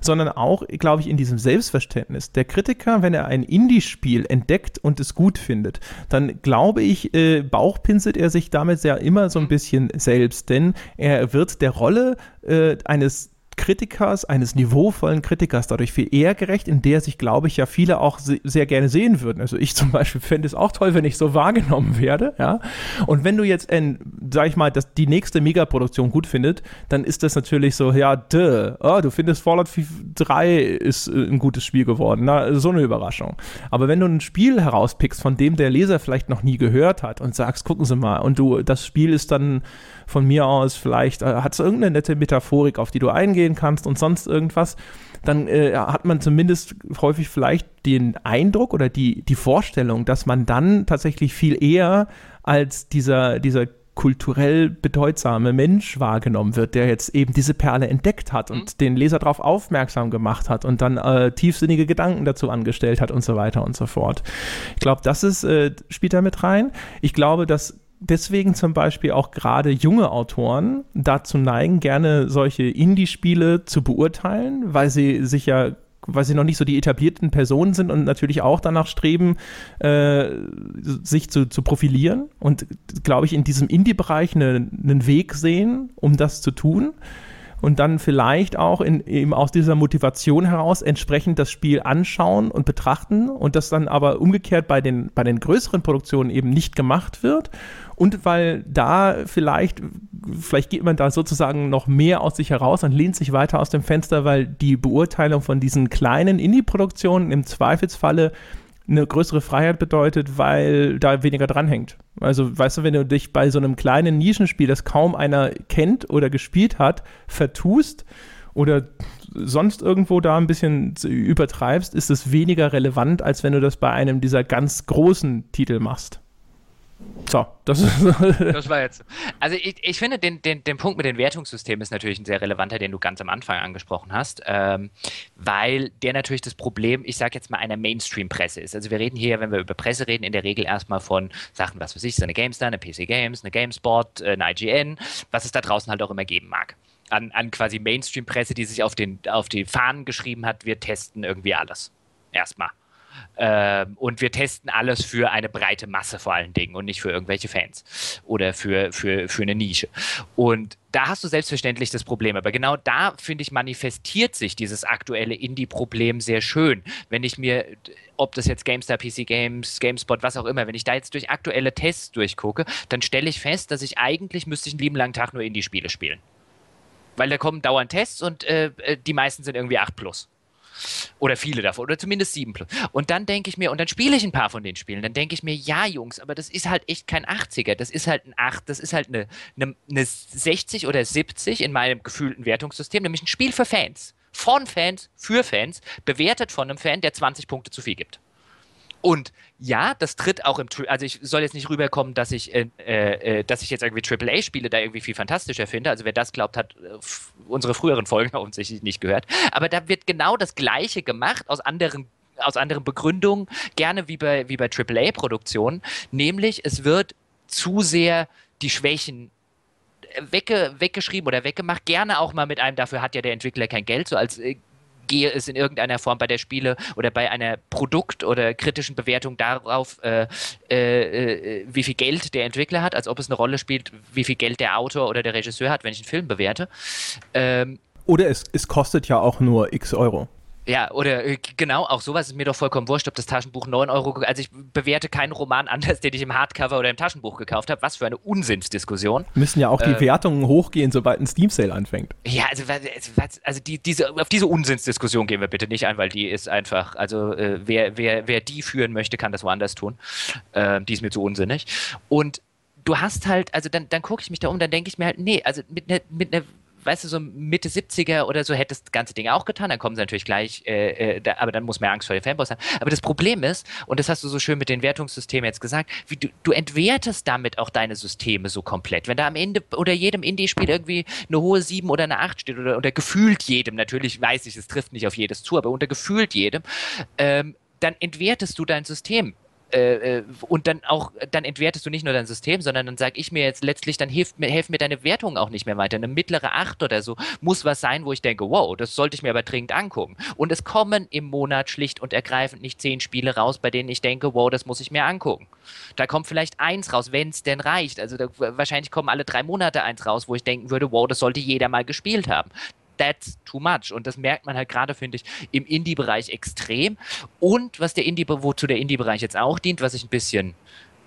sondern auch, glaube ich, in diesem Selbstverständnis. Der Kritiker, wenn er ein Indie-Spiel entdeckt und es gut findet, dann glaube ich, äh, bauchpinselt er sich damit sehr immer so ein bisschen selbst, denn er wird der Rolle äh, eines Kritikers, eines niveauvollen Kritikers dadurch viel eher gerecht, in der sich, glaube ich, ja viele auch se sehr gerne sehen würden. Also ich zum Beispiel fände es auch toll, wenn ich so wahrgenommen werde, ja. Und wenn du jetzt, in, sag ich mal, dass die nächste Megaproduktion gut findet, dann ist das natürlich so, ja, duh, oh, du findest Fallout 3 ist äh, ein gutes Spiel geworden, na, so eine Überraschung. Aber wenn du ein Spiel herauspickst, von dem der Leser vielleicht noch nie gehört hat und sagst, gucken Sie mal, und du, das Spiel ist dann von mir aus vielleicht, äh, hat es irgendeine nette Metaphorik, auf die du eingehen kannst und sonst irgendwas, dann äh, hat man zumindest häufig vielleicht den Eindruck oder die, die Vorstellung, dass man dann tatsächlich viel eher als dieser, dieser kulturell bedeutsame Mensch wahrgenommen wird, der jetzt eben diese Perle entdeckt hat und mhm. den Leser darauf aufmerksam gemacht hat und dann äh, tiefsinnige Gedanken dazu angestellt hat und so weiter und so fort. Ich glaube, das ist, äh, spielt da mit rein. Ich glaube, dass deswegen zum Beispiel auch gerade junge Autoren dazu neigen, gerne solche Indie-Spiele zu beurteilen, weil sie sich ja weil sie noch nicht so die etablierten Personen sind und natürlich auch danach streben, äh, sich zu, zu profilieren und, glaube ich, in diesem Indie-Bereich einen ne, Weg sehen, um das zu tun und dann vielleicht auch in, eben aus dieser Motivation heraus entsprechend das Spiel anschauen und betrachten und das dann aber umgekehrt bei den, bei den größeren Produktionen eben nicht gemacht wird und weil da vielleicht, vielleicht geht man da sozusagen noch mehr aus sich heraus und lehnt sich weiter aus dem Fenster, weil die Beurteilung von diesen kleinen Indie-Produktionen im Zweifelsfalle eine größere Freiheit bedeutet, weil da weniger dranhängt. Also, weißt du, wenn du dich bei so einem kleinen Nischenspiel, das kaum einer kennt oder gespielt hat, vertust oder sonst irgendwo da ein bisschen übertreibst, ist es weniger relevant, als wenn du das bei einem dieser ganz großen Titel machst. So, das, das war jetzt. Also ich, ich finde, den, den, den Punkt mit den Wertungssystemen ist natürlich ein sehr relevanter, den du ganz am Anfang angesprochen hast, ähm, weil der natürlich das Problem, ich sage jetzt mal, einer Mainstream-Presse ist. Also wir reden hier, wenn wir über Presse reden, in der Regel erstmal von Sachen, was weiß ich, so eine GameStar, eine PC Games, eine GameSpot, äh, eine IGN, was es da draußen halt auch immer geben mag. An, an quasi Mainstream-Presse, die sich auf, den, auf die Fahnen geschrieben hat, wir testen irgendwie alles. Erstmal. Ähm, und wir testen alles für eine breite Masse vor allen Dingen und nicht für irgendwelche Fans oder für, für, für eine Nische. Und da hast du selbstverständlich das Problem. Aber genau da, finde ich, manifestiert sich dieses aktuelle Indie-Problem sehr schön. Wenn ich mir, ob das jetzt GameStar, PC Games, GameSpot, was auch immer, wenn ich da jetzt durch aktuelle Tests durchgucke, dann stelle ich fest, dass ich eigentlich müsste ich einen lieben langen Tag nur Indie-Spiele spielen. Weil da kommen dauernd Tests und äh, äh die meisten sind irgendwie 8 plus. Oder viele davon. Oder zumindest sieben plus. Und dann denke ich mir, und dann spiele ich ein paar von den Spielen. Dann denke ich mir, ja, Jungs, aber das ist halt echt kein 80er. Das ist halt ein 8, das ist halt eine, eine, eine 60 oder 70 in meinem gefühlten Wertungssystem, nämlich ein Spiel für Fans. Von Fans, für Fans, bewertet von einem Fan, der 20 Punkte zu viel gibt. Und ja, das tritt auch im, also ich soll jetzt nicht rüberkommen, dass ich, äh, äh, dass ich jetzt irgendwie AAA-Spiele da irgendwie viel fantastischer finde. Also wer das glaubt, hat äh, unsere früheren Folgen offensichtlich nicht gehört. Aber da wird genau das Gleiche gemacht aus anderen aus anderen Begründungen, gerne wie bei, wie bei AAA-Produktionen, nämlich es wird zu sehr die Schwächen äh, wegge, weggeschrieben oder weggemacht, gerne auch mal mit einem, dafür hat ja der Entwickler kein Geld, so als äh, gehe es in irgendeiner Form bei der Spiele oder bei einer Produkt- oder kritischen Bewertung darauf, äh, äh, äh, wie viel Geld der Entwickler hat, als ob es eine Rolle spielt, wie viel Geld der Autor oder der Regisseur hat, wenn ich einen Film bewerte. Ähm, oder es, es kostet ja auch nur x Euro. Ja, oder äh, genau, auch sowas ist mir doch vollkommen wurscht, ob das Taschenbuch 9 Euro, also ich bewerte keinen Roman anders, den ich im Hardcover oder im Taschenbuch gekauft habe. Was für eine Unsinnsdiskussion. Müssen ja auch die äh, Wertungen hochgehen, sobald ein Steam-Sale anfängt. Ja, also, also die, diese, auf diese Unsinnsdiskussion gehen wir bitte nicht ein, weil die ist einfach, also äh, wer, wer, wer die führen möchte, kann das woanders tun. Äh, die ist mir zu unsinnig. Und du hast halt, also dann, dann gucke ich mich da um, dann denke ich mir halt, nee, also mit einer mit ne weißt du, so Mitte 70er oder so hätte das ganze Ding auch getan, dann kommen sie natürlich gleich, äh, äh, da, aber dann muss man Angst vor den Fanboys haben. Aber das Problem ist, und das hast du so schön mit den Wertungssystemen jetzt gesagt, wie du, du entwertest damit auch deine Systeme so komplett. Wenn da am Ende oder jedem Indie-Spiel irgendwie eine hohe 7 oder eine 8 steht oder unter gefühlt jedem, natürlich weiß ich, es trifft nicht auf jedes zu, aber unter gefühlt jedem, ähm, dann entwertest du dein System äh, äh, und dann auch, dann entwertest du nicht nur dein System, sondern dann sage ich mir jetzt letztlich, dann hilft mir, helfen mir deine Wertungen auch nicht mehr weiter. Eine mittlere 8 oder so muss was sein, wo ich denke, wow, das sollte ich mir aber dringend angucken. Und es kommen im Monat schlicht und ergreifend nicht zehn Spiele raus, bei denen ich denke, wow, das muss ich mir angucken. Da kommt vielleicht eins raus, wenn es denn reicht. Also da, wahrscheinlich kommen alle drei Monate eins raus, wo ich denken würde, wow, das sollte jeder mal gespielt haben that's too much. Und das merkt man halt gerade, finde ich, im Indie-Bereich extrem. Und was der Indie, wozu der Indie-Bereich jetzt auch dient, was ich ein bisschen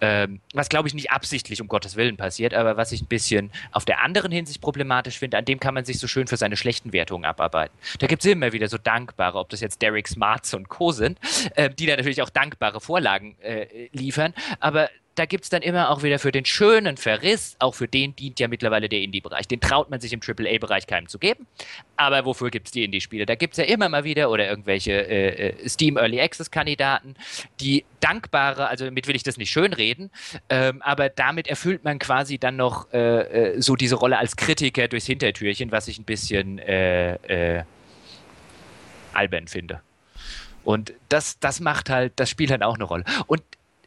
ähm, was glaube ich nicht absichtlich um Gottes Willen passiert, aber was ich ein bisschen auf der anderen Hinsicht problematisch finde, an dem kann man sich so schön für seine schlechten Wertungen abarbeiten. Da gibt es immer wieder so dankbare, ob das jetzt Derek Smarts und Co. sind, äh, die da natürlich auch dankbare Vorlagen äh, liefern, aber da gibt es dann immer auch wieder für den schönen Verriss, auch für den dient ja mittlerweile der Indie-Bereich. Den traut man sich im AAA-Bereich keinem zu geben. Aber wofür gibt es die Indie-Spiele? Da gibt es ja immer mal wieder oder irgendwelche äh, äh, Steam Early Access-Kandidaten, die dankbare, also damit will ich das nicht schönreden, ähm, aber damit erfüllt man quasi dann noch äh, äh so diese Rolle als Kritiker durchs Hintertürchen, was ich ein bisschen äh, äh, albern finde. Und das, das macht halt, das spielt halt auch eine Rolle. Und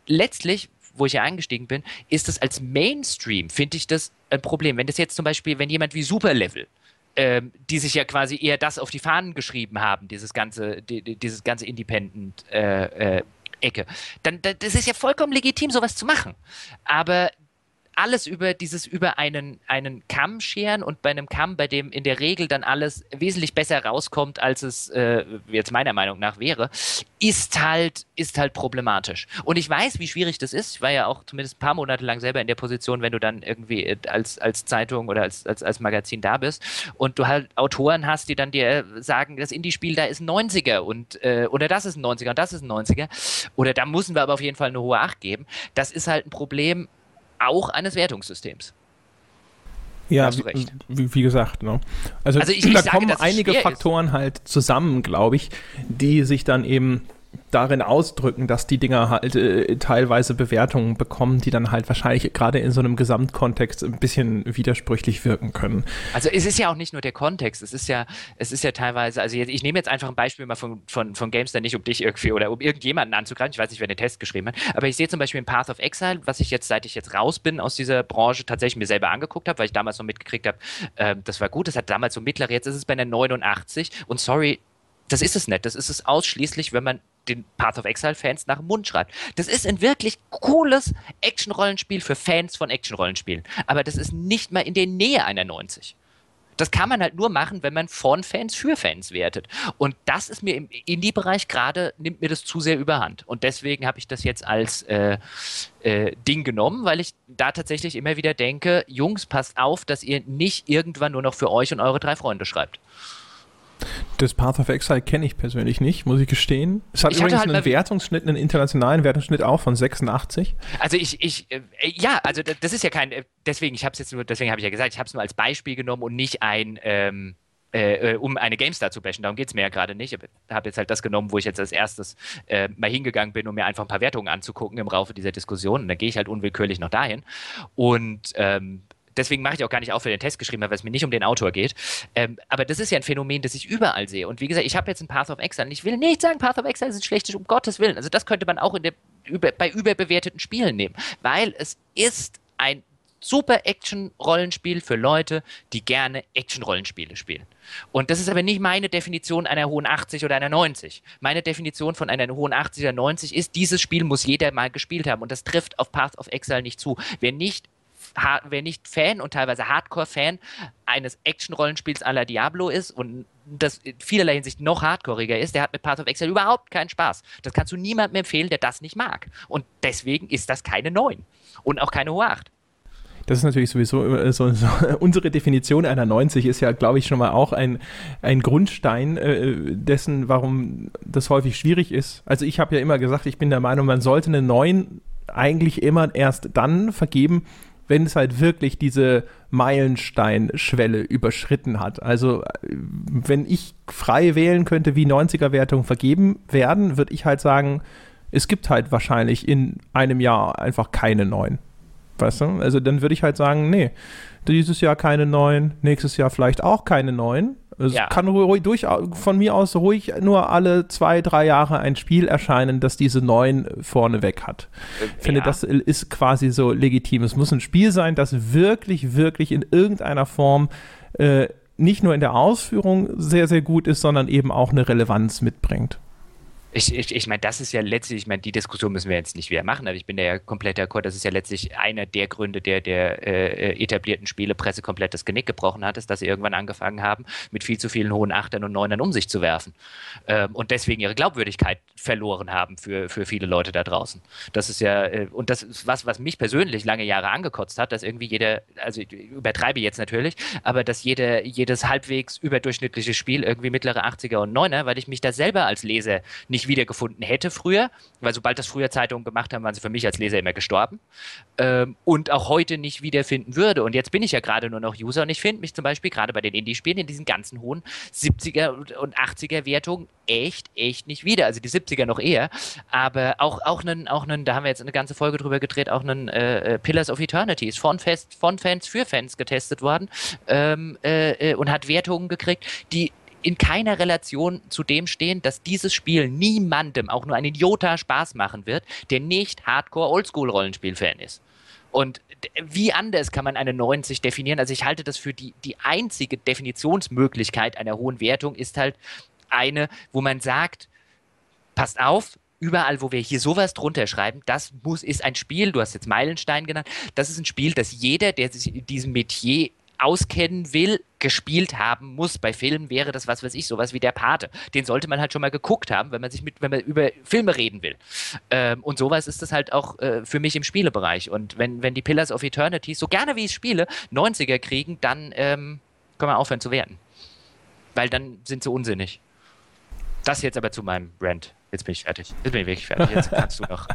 letztlich, wo ich ja eingestiegen bin, ist das als Mainstream, finde ich das ein Problem. Wenn das jetzt zum Beispiel, wenn jemand wie Superlevel, ähm, die sich ja quasi eher das auf die Fahnen geschrieben haben, dieses ganze, die, dieses ganze Independent äh, äh, Ecke, dann das ist ja vollkommen legitim, sowas zu machen. Aber alles über dieses über einen, einen Kamm scheren und bei einem Kamm, bei dem in der Regel dann alles wesentlich besser rauskommt, als es äh, jetzt meiner Meinung nach wäre, ist halt, ist halt problematisch. Und ich weiß, wie schwierig das ist. Ich war ja auch zumindest ein paar Monate lang selber in der Position, wenn du dann irgendwie äh, als, als Zeitung oder als, als, als Magazin da bist und du halt Autoren hast, die dann dir sagen, das Indie-Spiel da ist ein 90er und äh, oder das ist ein 90er und das ist ein 90er. Oder da müssen wir aber auf jeden Fall eine hohe Acht geben. Das ist halt ein Problem, auch eines Wertungssystems. Ja, wie, wie, wie, gesagt, ne? also, also ich, da ich kommen einige Faktoren ist. halt zusammen, glaube ich, die sich dann eben darin ausdrücken, dass die Dinger halt äh, teilweise Bewertungen bekommen, die dann halt wahrscheinlich gerade in so einem Gesamtkontext ein bisschen widersprüchlich wirken können. Also es ist ja auch nicht nur der Kontext, es ist ja, es ist ja teilweise, also jetzt, ich nehme jetzt einfach ein Beispiel mal von, von, von Gamester, nicht um dich irgendwie oder um irgendjemanden anzugreifen, ich weiß nicht, wer den Test geschrieben hat, aber ich sehe zum Beispiel in Path of Exile, was ich jetzt, seit ich jetzt raus bin aus dieser Branche, tatsächlich mir selber angeguckt habe, weil ich damals noch mitgekriegt habe, äh, das war gut, das hat damals so mittlere, jetzt ist es bei einer 89 und sorry, das ist es nicht. Das ist es ausschließlich, wenn man den Path of Exile-Fans nach dem Mund schreibt. Das ist ein wirklich cooles Action-Rollenspiel für Fans von Action-Rollenspielen. Aber das ist nicht mal in der Nähe einer 90. Das kann man halt nur machen, wenn man von Fans für Fans wertet. Und das ist mir im Indie-Bereich gerade, nimmt mir das zu sehr überhand. Und deswegen habe ich das jetzt als äh, äh, Ding genommen, weil ich da tatsächlich immer wieder denke, Jungs, passt auf, dass ihr nicht irgendwann nur noch für euch und eure drei Freunde schreibt. Das Path of Exile kenne ich persönlich nicht, muss ich gestehen. Es hat ich übrigens halt einen Wertungsschnitt, einen internationalen Wertungsschnitt auch von 86. Also ich, ich, äh, ja, also das ist ja kein, äh, deswegen, ich habe es jetzt nur, deswegen habe ich ja gesagt, ich habe es nur als Beispiel genommen und nicht ein, ähm, äh, äh um eine GameStar zu bashen. Darum geht es mir ja gerade nicht. Ich habe jetzt halt das genommen, wo ich jetzt als erstes äh, mal hingegangen bin, um mir einfach ein paar Wertungen anzugucken im Laufe dieser Diskussion. Und dann gehe ich halt unwillkürlich noch dahin. Und ähm, deswegen mache ich auch gar nicht auf für den Test geschrieben, weil es mir nicht um den Autor geht. Ähm, aber das ist ja ein Phänomen, das ich überall sehe. Und wie gesagt, ich habe jetzt ein Path of Exile und ich will nicht sagen, Path of Exile ist ein schlechtes, um Gottes Willen. Also das könnte man auch der, über, bei überbewerteten Spielen nehmen, weil es ist ein super Action-Rollenspiel für Leute, die gerne Action-Rollenspiele spielen. Und das ist aber nicht meine Definition einer hohen 80 oder einer 90. Meine Definition von einer hohen 80 oder 90 ist, dieses Spiel muss jeder mal gespielt haben. Und das trifft auf Path of Exile nicht zu. Wer nicht wer nicht Fan und teilweise Hardcore-Fan eines Action-Rollenspiels à la Diablo ist und das in vielerlei Hinsicht noch hardcoreiger ist, der hat mit Path of Exile überhaupt keinen Spaß. Das kannst du niemandem empfehlen, der das nicht mag. Und deswegen ist das keine 9 und auch keine hohe 8. Das ist natürlich sowieso äh, so, so, unsere Definition einer 90 ist ja, glaube ich, schon mal auch ein, ein Grundstein äh, dessen, warum das häufig schwierig ist. Also ich habe ja immer gesagt, ich bin der Meinung, man sollte eine 9 eigentlich immer erst dann vergeben, wenn es halt wirklich diese Meilenstein-Schwelle überschritten hat. Also wenn ich frei wählen könnte, wie 90er-Wertungen vergeben werden, würde ich halt sagen, es gibt halt wahrscheinlich in einem Jahr einfach keine neuen. Weißt du? Also dann würde ich halt sagen, nee, dieses Jahr keine neuen, nächstes Jahr vielleicht auch keine neuen. Es ja. kann ruhig, durch, von mir aus ruhig nur alle zwei, drei Jahre ein Spiel erscheinen, das diese neun vorneweg hat. Ich ja. finde, das ist quasi so legitim. Es muss ein Spiel sein, das wirklich, wirklich in irgendeiner Form äh, nicht nur in der Ausführung sehr, sehr gut ist, sondern eben auch eine Relevanz mitbringt. Ich, ich, ich meine, das ist ja letztlich, ich meine, die Diskussion müssen wir jetzt nicht wieder machen, aber ich bin da ja komplett d'accord, das ist ja letztlich einer der Gründe, der der äh, etablierten Spielepresse komplett das Genick gebrochen hat, ist, dass sie irgendwann angefangen haben, mit viel zu vielen hohen Achtern und Neunern um sich zu werfen. Ähm, und deswegen ihre Glaubwürdigkeit verloren haben für, für viele Leute da draußen. Das ist ja, äh, und das ist was, was mich persönlich lange Jahre angekotzt hat, dass irgendwie jeder, also ich übertreibe jetzt natürlich, aber dass jeder, jedes halbwegs überdurchschnittliche Spiel irgendwie mittlere 80er und 9er, weil ich mich da selber als Leser nicht wiedergefunden hätte früher, weil sobald das früher Zeitungen gemacht haben, waren sie für mich als Leser immer gestorben ähm, und auch heute nicht wiederfinden würde. Und jetzt bin ich ja gerade nur noch User und ich finde mich zum Beispiel gerade bei den Indie-Spielen in diesen ganzen hohen 70er und 80er Wertungen echt, echt nicht wieder. Also die 70er noch eher, aber auch, auch einen, auch einen, da haben wir jetzt eine ganze Folge drüber gedreht, auch einen äh, äh Pillars of Eternity ist von, Fest, von Fans für Fans getestet worden ähm, äh, äh und hat Wertungen gekriegt, die in keiner Relation zu dem stehen, dass dieses Spiel niemandem auch nur einen Idiota Spaß machen wird, der nicht Hardcore Oldschool-Rollenspiel-Fan ist. Und wie anders kann man eine 90 definieren? Also ich halte das für die, die einzige Definitionsmöglichkeit einer hohen Wertung ist halt eine, wo man sagt, passt auf, überall, wo wir hier sowas drunter schreiben, das muss, ist ein Spiel, du hast jetzt Meilenstein genannt, das ist ein Spiel, das jeder, der sich in diesem Metier auskennen will, gespielt haben muss. Bei Filmen wäre das was weiß ich, sowas wie der Pate. Den sollte man halt schon mal geguckt haben, wenn man sich mit, wenn man über Filme reden will. Ähm, und sowas ist das halt auch äh, für mich im Spielebereich. Und wenn, wenn die Pillars of Eternity, so gerne wie ich spiele, 90er kriegen, dann ähm, können wir aufhören zu werten. Weil dann sind sie unsinnig. Das jetzt aber zu meinem Brand. Jetzt bin ich fertig. Jetzt bin ich wirklich fertig. Jetzt kannst du noch.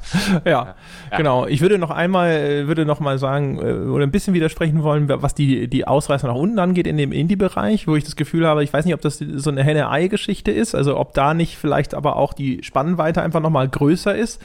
ja, ja, genau. Ich würde noch einmal, äh, würde noch mal sagen, äh, oder ein bisschen widersprechen wollen, was die, die Ausreißer nach unten angeht in dem Indie-Bereich, wo ich das Gefühl habe, ich weiß nicht, ob das so eine Henne-Ei-Geschichte ist, also ob da nicht vielleicht aber auch die Spannweite einfach nochmal größer ist.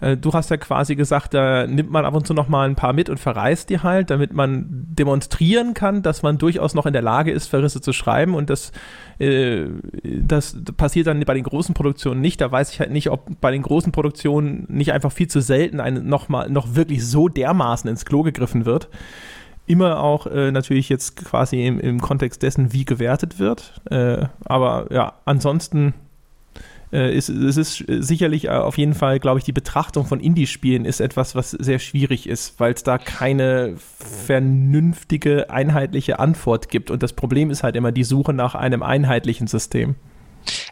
Äh, du hast ja quasi gesagt, da nimmt man ab und zu noch mal ein paar mit und verreist die halt, damit man demonstrieren kann, dass man durchaus noch in der Lage ist, Verrisse zu schreiben und das, äh, das passiert dann bei den großen Produktionen nicht. Da weiß ich halt nicht, ob bei den großen Produktionen nicht einfach viel zu selten ein, noch mal noch wirklich so dermaßen ins Klo gegriffen wird immer auch äh, natürlich jetzt quasi im, im, Kontext dessen, wie gewertet wird. Äh, aber ja, ansonsten es ist sicherlich äh, auf jeden Fall, glaube ich, die Betrachtung von Indie-Spielen ist etwas, was sehr schwierig ist, weil es da keine vernünftige, einheitliche Antwort gibt. Und das Problem ist halt immer die Suche nach einem einheitlichen System.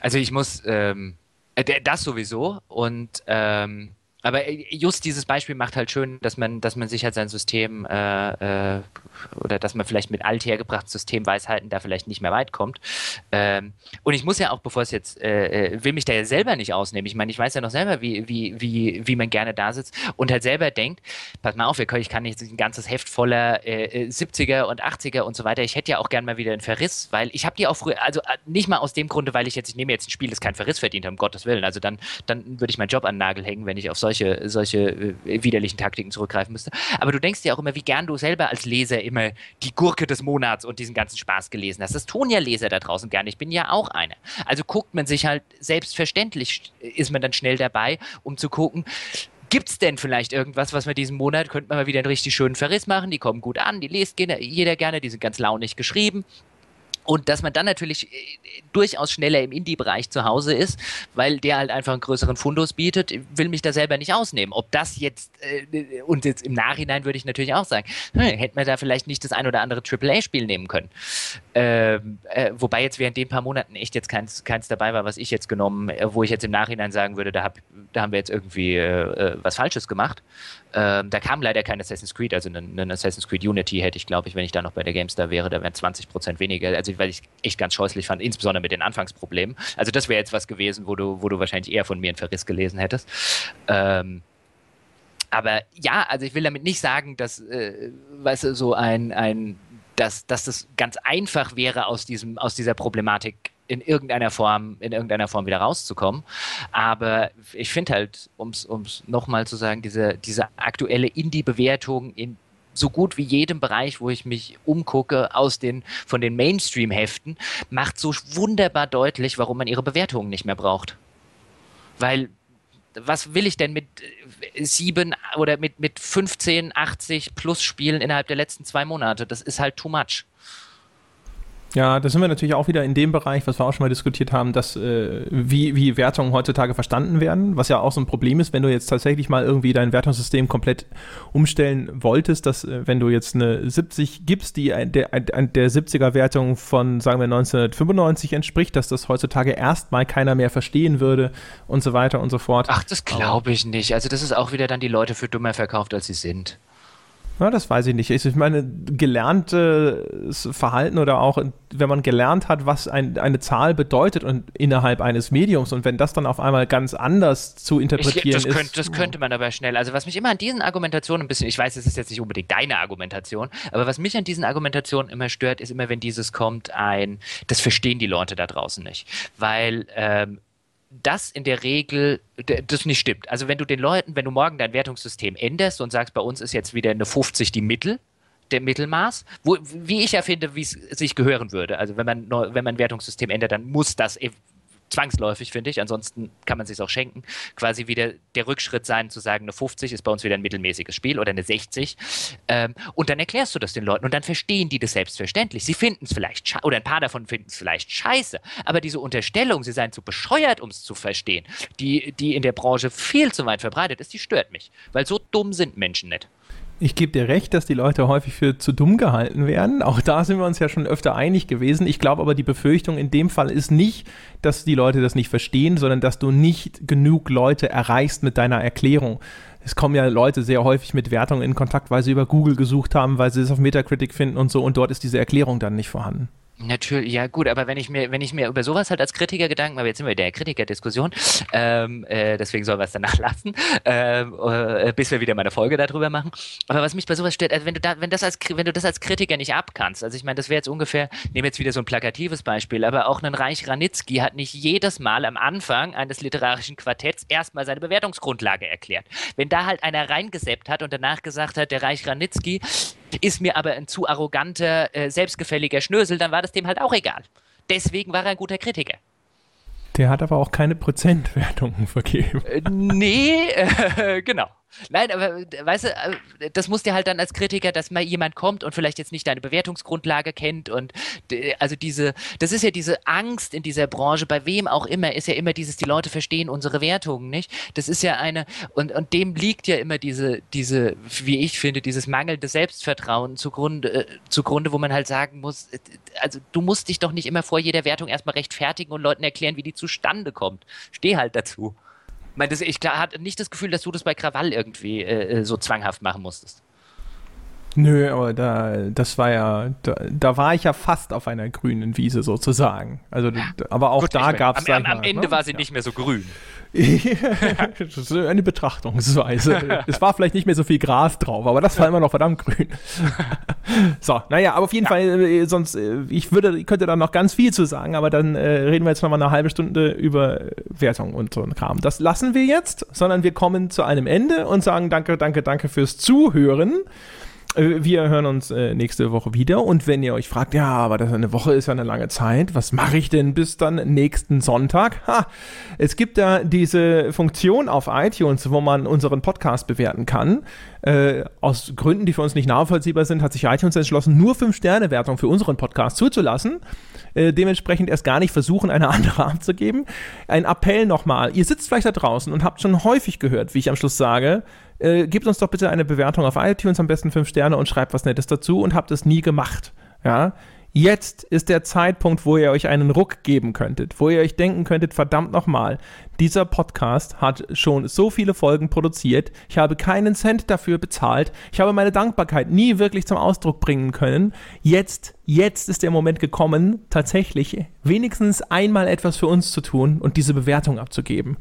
Also ich muss, ähm, äh, das sowieso und ähm aber just dieses Beispiel macht halt schön, dass man, dass man sich halt sein System äh, äh, oder dass man vielleicht mit althergebrachten Systemweisheiten da vielleicht nicht mehr weit kommt. Ähm, und ich muss ja auch, bevor es jetzt, äh, äh, will mich da ja selber nicht ausnehmen. Ich meine, ich weiß ja noch selber, wie, wie, wie, wie man gerne da sitzt und halt selber denkt, pass mal auf, ich kann nicht ein ganzes Heft voller äh, 70er äh, und 80er und so weiter. Ich hätte ja auch gern mal wieder einen Verriss, weil ich habe die auch früher, also äh, nicht mal aus dem Grunde, weil ich jetzt, ich nehme jetzt ein Spiel, das keinen Verriss verdient hat, um Gottes Willen. Also dann, dann würde ich meinen Job an den Nagel hängen, wenn ich auf solche solche, solche äh, widerlichen Taktiken zurückgreifen müsste. Aber du denkst dir auch immer, wie gern du selber als Leser immer die Gurke des Monats und diesen ganzen Spaß gelesen hast. Das tun ja Leser da draußen gerne. Ich bin ja auch einer. Also guckt man sich halt selbstverständlich, ist man dann schnell dabei, um zu gucken, Gibt es denn vielleicht irgendwas, was wir diesen Monat, könnte man mal wieder einen richtig schönen Verriss machen, die kommen gut an, die liest jeder gerne, die sind ganz launig geschrieben. Und dass man dann natürlich äh, durchaus schneller im Indie-Bereich zu Hause ist, weil der halt einfach einen größeren Fundus bietet, will mich da selber nicht ausnehmen. Ob das jetzt, äh, und jetzt im Nachhinein würde ich natürlich auch sagen, hm, hätte man da vielleicht nicht das ein oder andere AAA-Spiel nehmen können. Ähm, äh, wobei jetzt während den paar Monaten echt jetzt keins, keins dabei war, was ich jetzt genommen, äh, wo ich jetzt im Nachhinein sagen würde, da, hab, da haben wir jetzt irgendwie äh, äh was Falsches gemacht. Ähm, da kam leider kein Assassin's Creed, also ein Assassin's Creed Unity hätte ich, glaube ich, wenn ich da noch bei der GameStar wäre, da wären 20 Prozent weniger. Also weil ich echt ganz scheußlich fand, insbesondere mit den Anfangsproblemen. Also das wäre jetzt was gewesen, wo du, wo du wahrscheinlich eher von mir einen Verriss gelesen hättest. Ähm, aber ja, also ich will damit nicht sagen, dass, äh, weißt du, so ein, ein dass, dass das ganz einfach wäre, aus, diesem, aus dieser Problematik in irgendeiner Form, in irgendeiner Form wieder rauszukommen. Aber ich finde halt, um es nochmal zu sagen, diese, diese aktuelle Indie-Bewertung in so gut wie jedem Bereich, wo ich mich umgucke, aus den, von den Mainstream-Heften, macht so wunderbar deutlich, warum man ihre Bewertungen nicht mehr braucht. Weil was will ich denn mit äh, sieben oder mit, mit 15, 80 plus Spielen innerhalb der letzten zwei Monate? Das ist halt too much. Ja, da sind wir natürlich auch wieder in dem Bereich, was wir auch schon mal diskutiert haben, dass äh, wie, wie Wertungen heutzutage verstanden werden, was ja auch so ein Problem ist, wenn du jetzt tatsächlich mal irgendwie dein Wertungssystem komplett umstellen wolltest, dass äh, wenn du jetzt eine 70 gibst, die der, der 70er Wertung von, sagen wir, 1995 entspricht, dass das heutzutage erstmal keiner mehr verstehen würde und so weiter und so fort. Ach, das glaube ich nicht. Also das ist auch wieder dann die Leute für dummer verkauft, als sie sind. Ja, das weiß ich nicht. Ich meine, gelerntes Verhalten oder auch, wenn man gelernt hat, was ein, eine Zahl bedeutet und innerhalb eines Mediums und wenn das dann auf einmal ganz anders zu interpretieren ich, das ist. das könnte man aber schnell. Also was mich immer an diesen Argumentationen ein bisschen, ich weiß, es ist jetzt nicht unbedingt deine Argumentation, aber was mich an diesen Argumentationen immer stört, ist immer, wenn dieses kommt, ein, das verstehen die Leute da draußen nicht. Weil ähm, das in der Regel das nicht stimmt. Also wenn du den Leuten, wenn du morgen dein Wertungssystem änderst und sagst, bei uns ist jetzt wieder eine 50 die Mittel, der Mittelmaß, wo, wie ich ja finde, wie es sich gehören würde. Also wenn man, wenn man ein Wertungssystem ändert, dann muss das zwangsläufig, finde ich. Ansonsten kann man es sich auch schenken. Quasi wieder der Rückschritt sein, zu sagen, eine 50 ist bei uns wieder ein mittelmäßiges Spiel oder eine 60. Ähm, und dann erklärst du das den Leuten und dann verstehen die das selbstverständlich. Sie finden es vielleicht, oder ein paar davon finden es vielleicht scheiße. Aber diese Unterstellung, sie seien zu bescheuert, um es zu verstehen, die, die in der Branche viel zu weit verbreitet ist, die stört mich. Weil so dumm sind Menschen nicht. Ich gebe dir recht, dass die Leute häufig für zu dumm gehalten werden. Auch da sind wir uns ja schon öfter einig gewesen. Ich glaube aber, die Befürchtung in dem Fall ist nicht, dass die Leute das nicht verstehen, sondern dass du nicht genug Leute erreichst mit deiner Erklärung. Es kommen ja Leute sehr häufig mit Wertungen in Kontakt, weil sie über Google gesucht haben, weil sie es auf Metacritic finden und so und dort ist diese Erklärung dann nicht vorhanden. Natürlich, ja gut, aber wenn ich mir, wenn ich mir über sowas halt als Kritiker Gedanken, aber jetzt sind wir in der Kritikerdiskussion, ähm, äh, deswegen sollen wir es danach lassen, ähm, äh, bis wir wieder mal eine Folge darüber machen. Aber was mich bei sowas stört, also wenn du da, wenn das als, wenn du das als Kritiker nicht abkannst, also ich meine, das wäre jetzt ungefähr, nehme jetzt wieder so ein plakatives Beispiel, aber auch ein Reich Ranitzky hat nicht jedes Mal am Anfang eines literarischen Quartetts erstmal seine Bewertungsgrundlage erklärt. Wenn da halt einer reingeseppt hat und danach gesagt hat, der Reich Ranitzky ist mir aber ein zu arroganter, äh, selbstgefälliger Schnösel, dann war das dem halt auch egal. Deswegen war er ein guter Kritiker. Der hat aber auch keine Prozentwertungen vergeben. Äh, nee, äh, genau. Nein, aber weißt du, äh, das muss dir halt dann als Kritiker, dass mal jemand kommt und vielleicht jetzt nicht deine Bewertungsgrundlage kennt und also diese, das ist ja diese Angst in dieser Branche, bei wem auch immer, ist ja immer dieses, die Leute verstehen unsere Wertungen nicht. Das ist ja eine, und, und dem liegt ja immer diese, diese, wie ich finde, dieses mangelnde Selbstvertrauen zugrunde, äh, zugrunde, wo man halt sagen muss, äh, also du musst dich doch nicht immer vor jeder Wertung erstmal rechtfertigen und Leuten erklären, wie die zustande kommt. Steh halt dazu. Ich, meine, das, ich hatte nicht das Gefühl, dass du das bei Krawall irgendwie äh, äh, so zwanghaft machen musstest. Nö, aber da, das war ja, da, da, war ich ja fast auf einer grünen Wiese sozusagen. Also, aber auch Gut, da gab es. Am, am, Ende ne? war sie ja. nicht mehr so grün. das ist eine Betrachtungsweise. es war vielleicht nicht mehr so viel Gras drauf, aber das war immer noch verdammt grün. so, naja, aber auf jeden ja. Fall, äh, sonst, äh, ich würde, könnte da noch ganz viel zu sagen, aber dann äh, reden wir jetzt noch mal eine halbe Stunde über Wertung und so ein Kram. Das lassen wir jetzt, sondern wir kommen zu einem Ende und sagen danke, danke, danke fürs Zuhören. Äh, wir hören uns äh, nächste Woche wieder. Und wenn ihr euch fragt, ja, aber das eine Woche ist ja eine lange Zeit, was mache ich denn bis dann nächsten Sonntag? Ha, es gibt da diese Funktion auf iTunes, wo man unseren Podcast bewerten kann. Äh, aus Gründen, die für uns nicht nachvollziehbar sind, hat sich iTunes entschlossen, nur 5-Sterne-Wertung für unseren Podcast zuzulassen. Äh, dementsprechend erst gar nicht versuchen, eine andere abzugeben. Ein Appell nochmal. Ihr sitzt vielleicht da draußen und habt schon häufig gehört, wie ich am Schluss sage, äh, gebt uns doch bitte eine Bewertung auf iTunes, am besten 5 Sterne und schreibt was Nettes dazu und habt es nie gemacht. Ja, Jetzt ist der Zeitpunkt, wo ihr euch einen Ruck geben könntet, wo ihr euch denken könntet, verdammt nochmal, dieser Podcast hat schon so viele Folgen produziert, ich habe keinen Cent dafür bezahlt, ich habe meine Dankbarkeit nie wirklich zum Ausdruck bringen können. Jetzt, jetzt ist der Moment gekommen, tatsächlich wenigstens einmal etwas für uns zu tun und diese Bewertung abzugeben.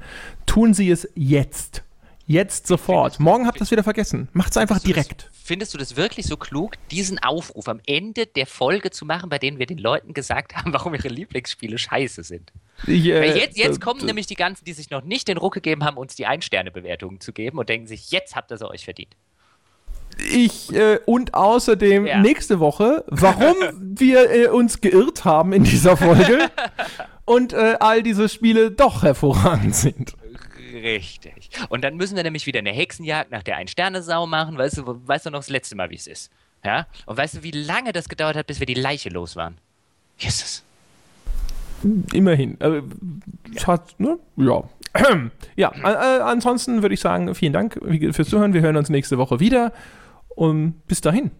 Tun Sie es jetzt. Jetzt sofort. Morgen habt ihr es wieder vergessen. Macht es einfach direkt. Das, findest du das wirklich so klug, diesen Aufruf am Ende der Folge zu machen, bei dem wir den Leuten gesagt haben, warum ihre Lieblingsspiele scheiße sind? Yeah, Weil jetzt, jetzt äh, kommen nämlich die ganzen, die sich noch nicht den Ruck gegeben haben, uns die Ein-Sterne-Bewertungen zu geben und denken sich, jetzt habt ihr sie euch verdient. Ich äh, und außerdem ja. nächste Woche, warum wir äh, uns geirrt haben in dieser Folge und äh, all diese Spiele doch hervorragend sind. Richtig. Und dann müssen wir nämlich wieder eine Hexenjagd nach der Ein-Sterne-Sau machen. Weißt du, weißt du noch das letzte Mal, wie es ist? Ja? Und weißt du, wie lange das gedauert hat, bis wir die Leiche los waren? Jesus. Immerhin. Äh, ja. Hat, ne? ja. ja, ansonsten würde ich sagen, vielen Dank fürs Zuhören. Wir hören uns nächste Woche wieder. Und bis dahin.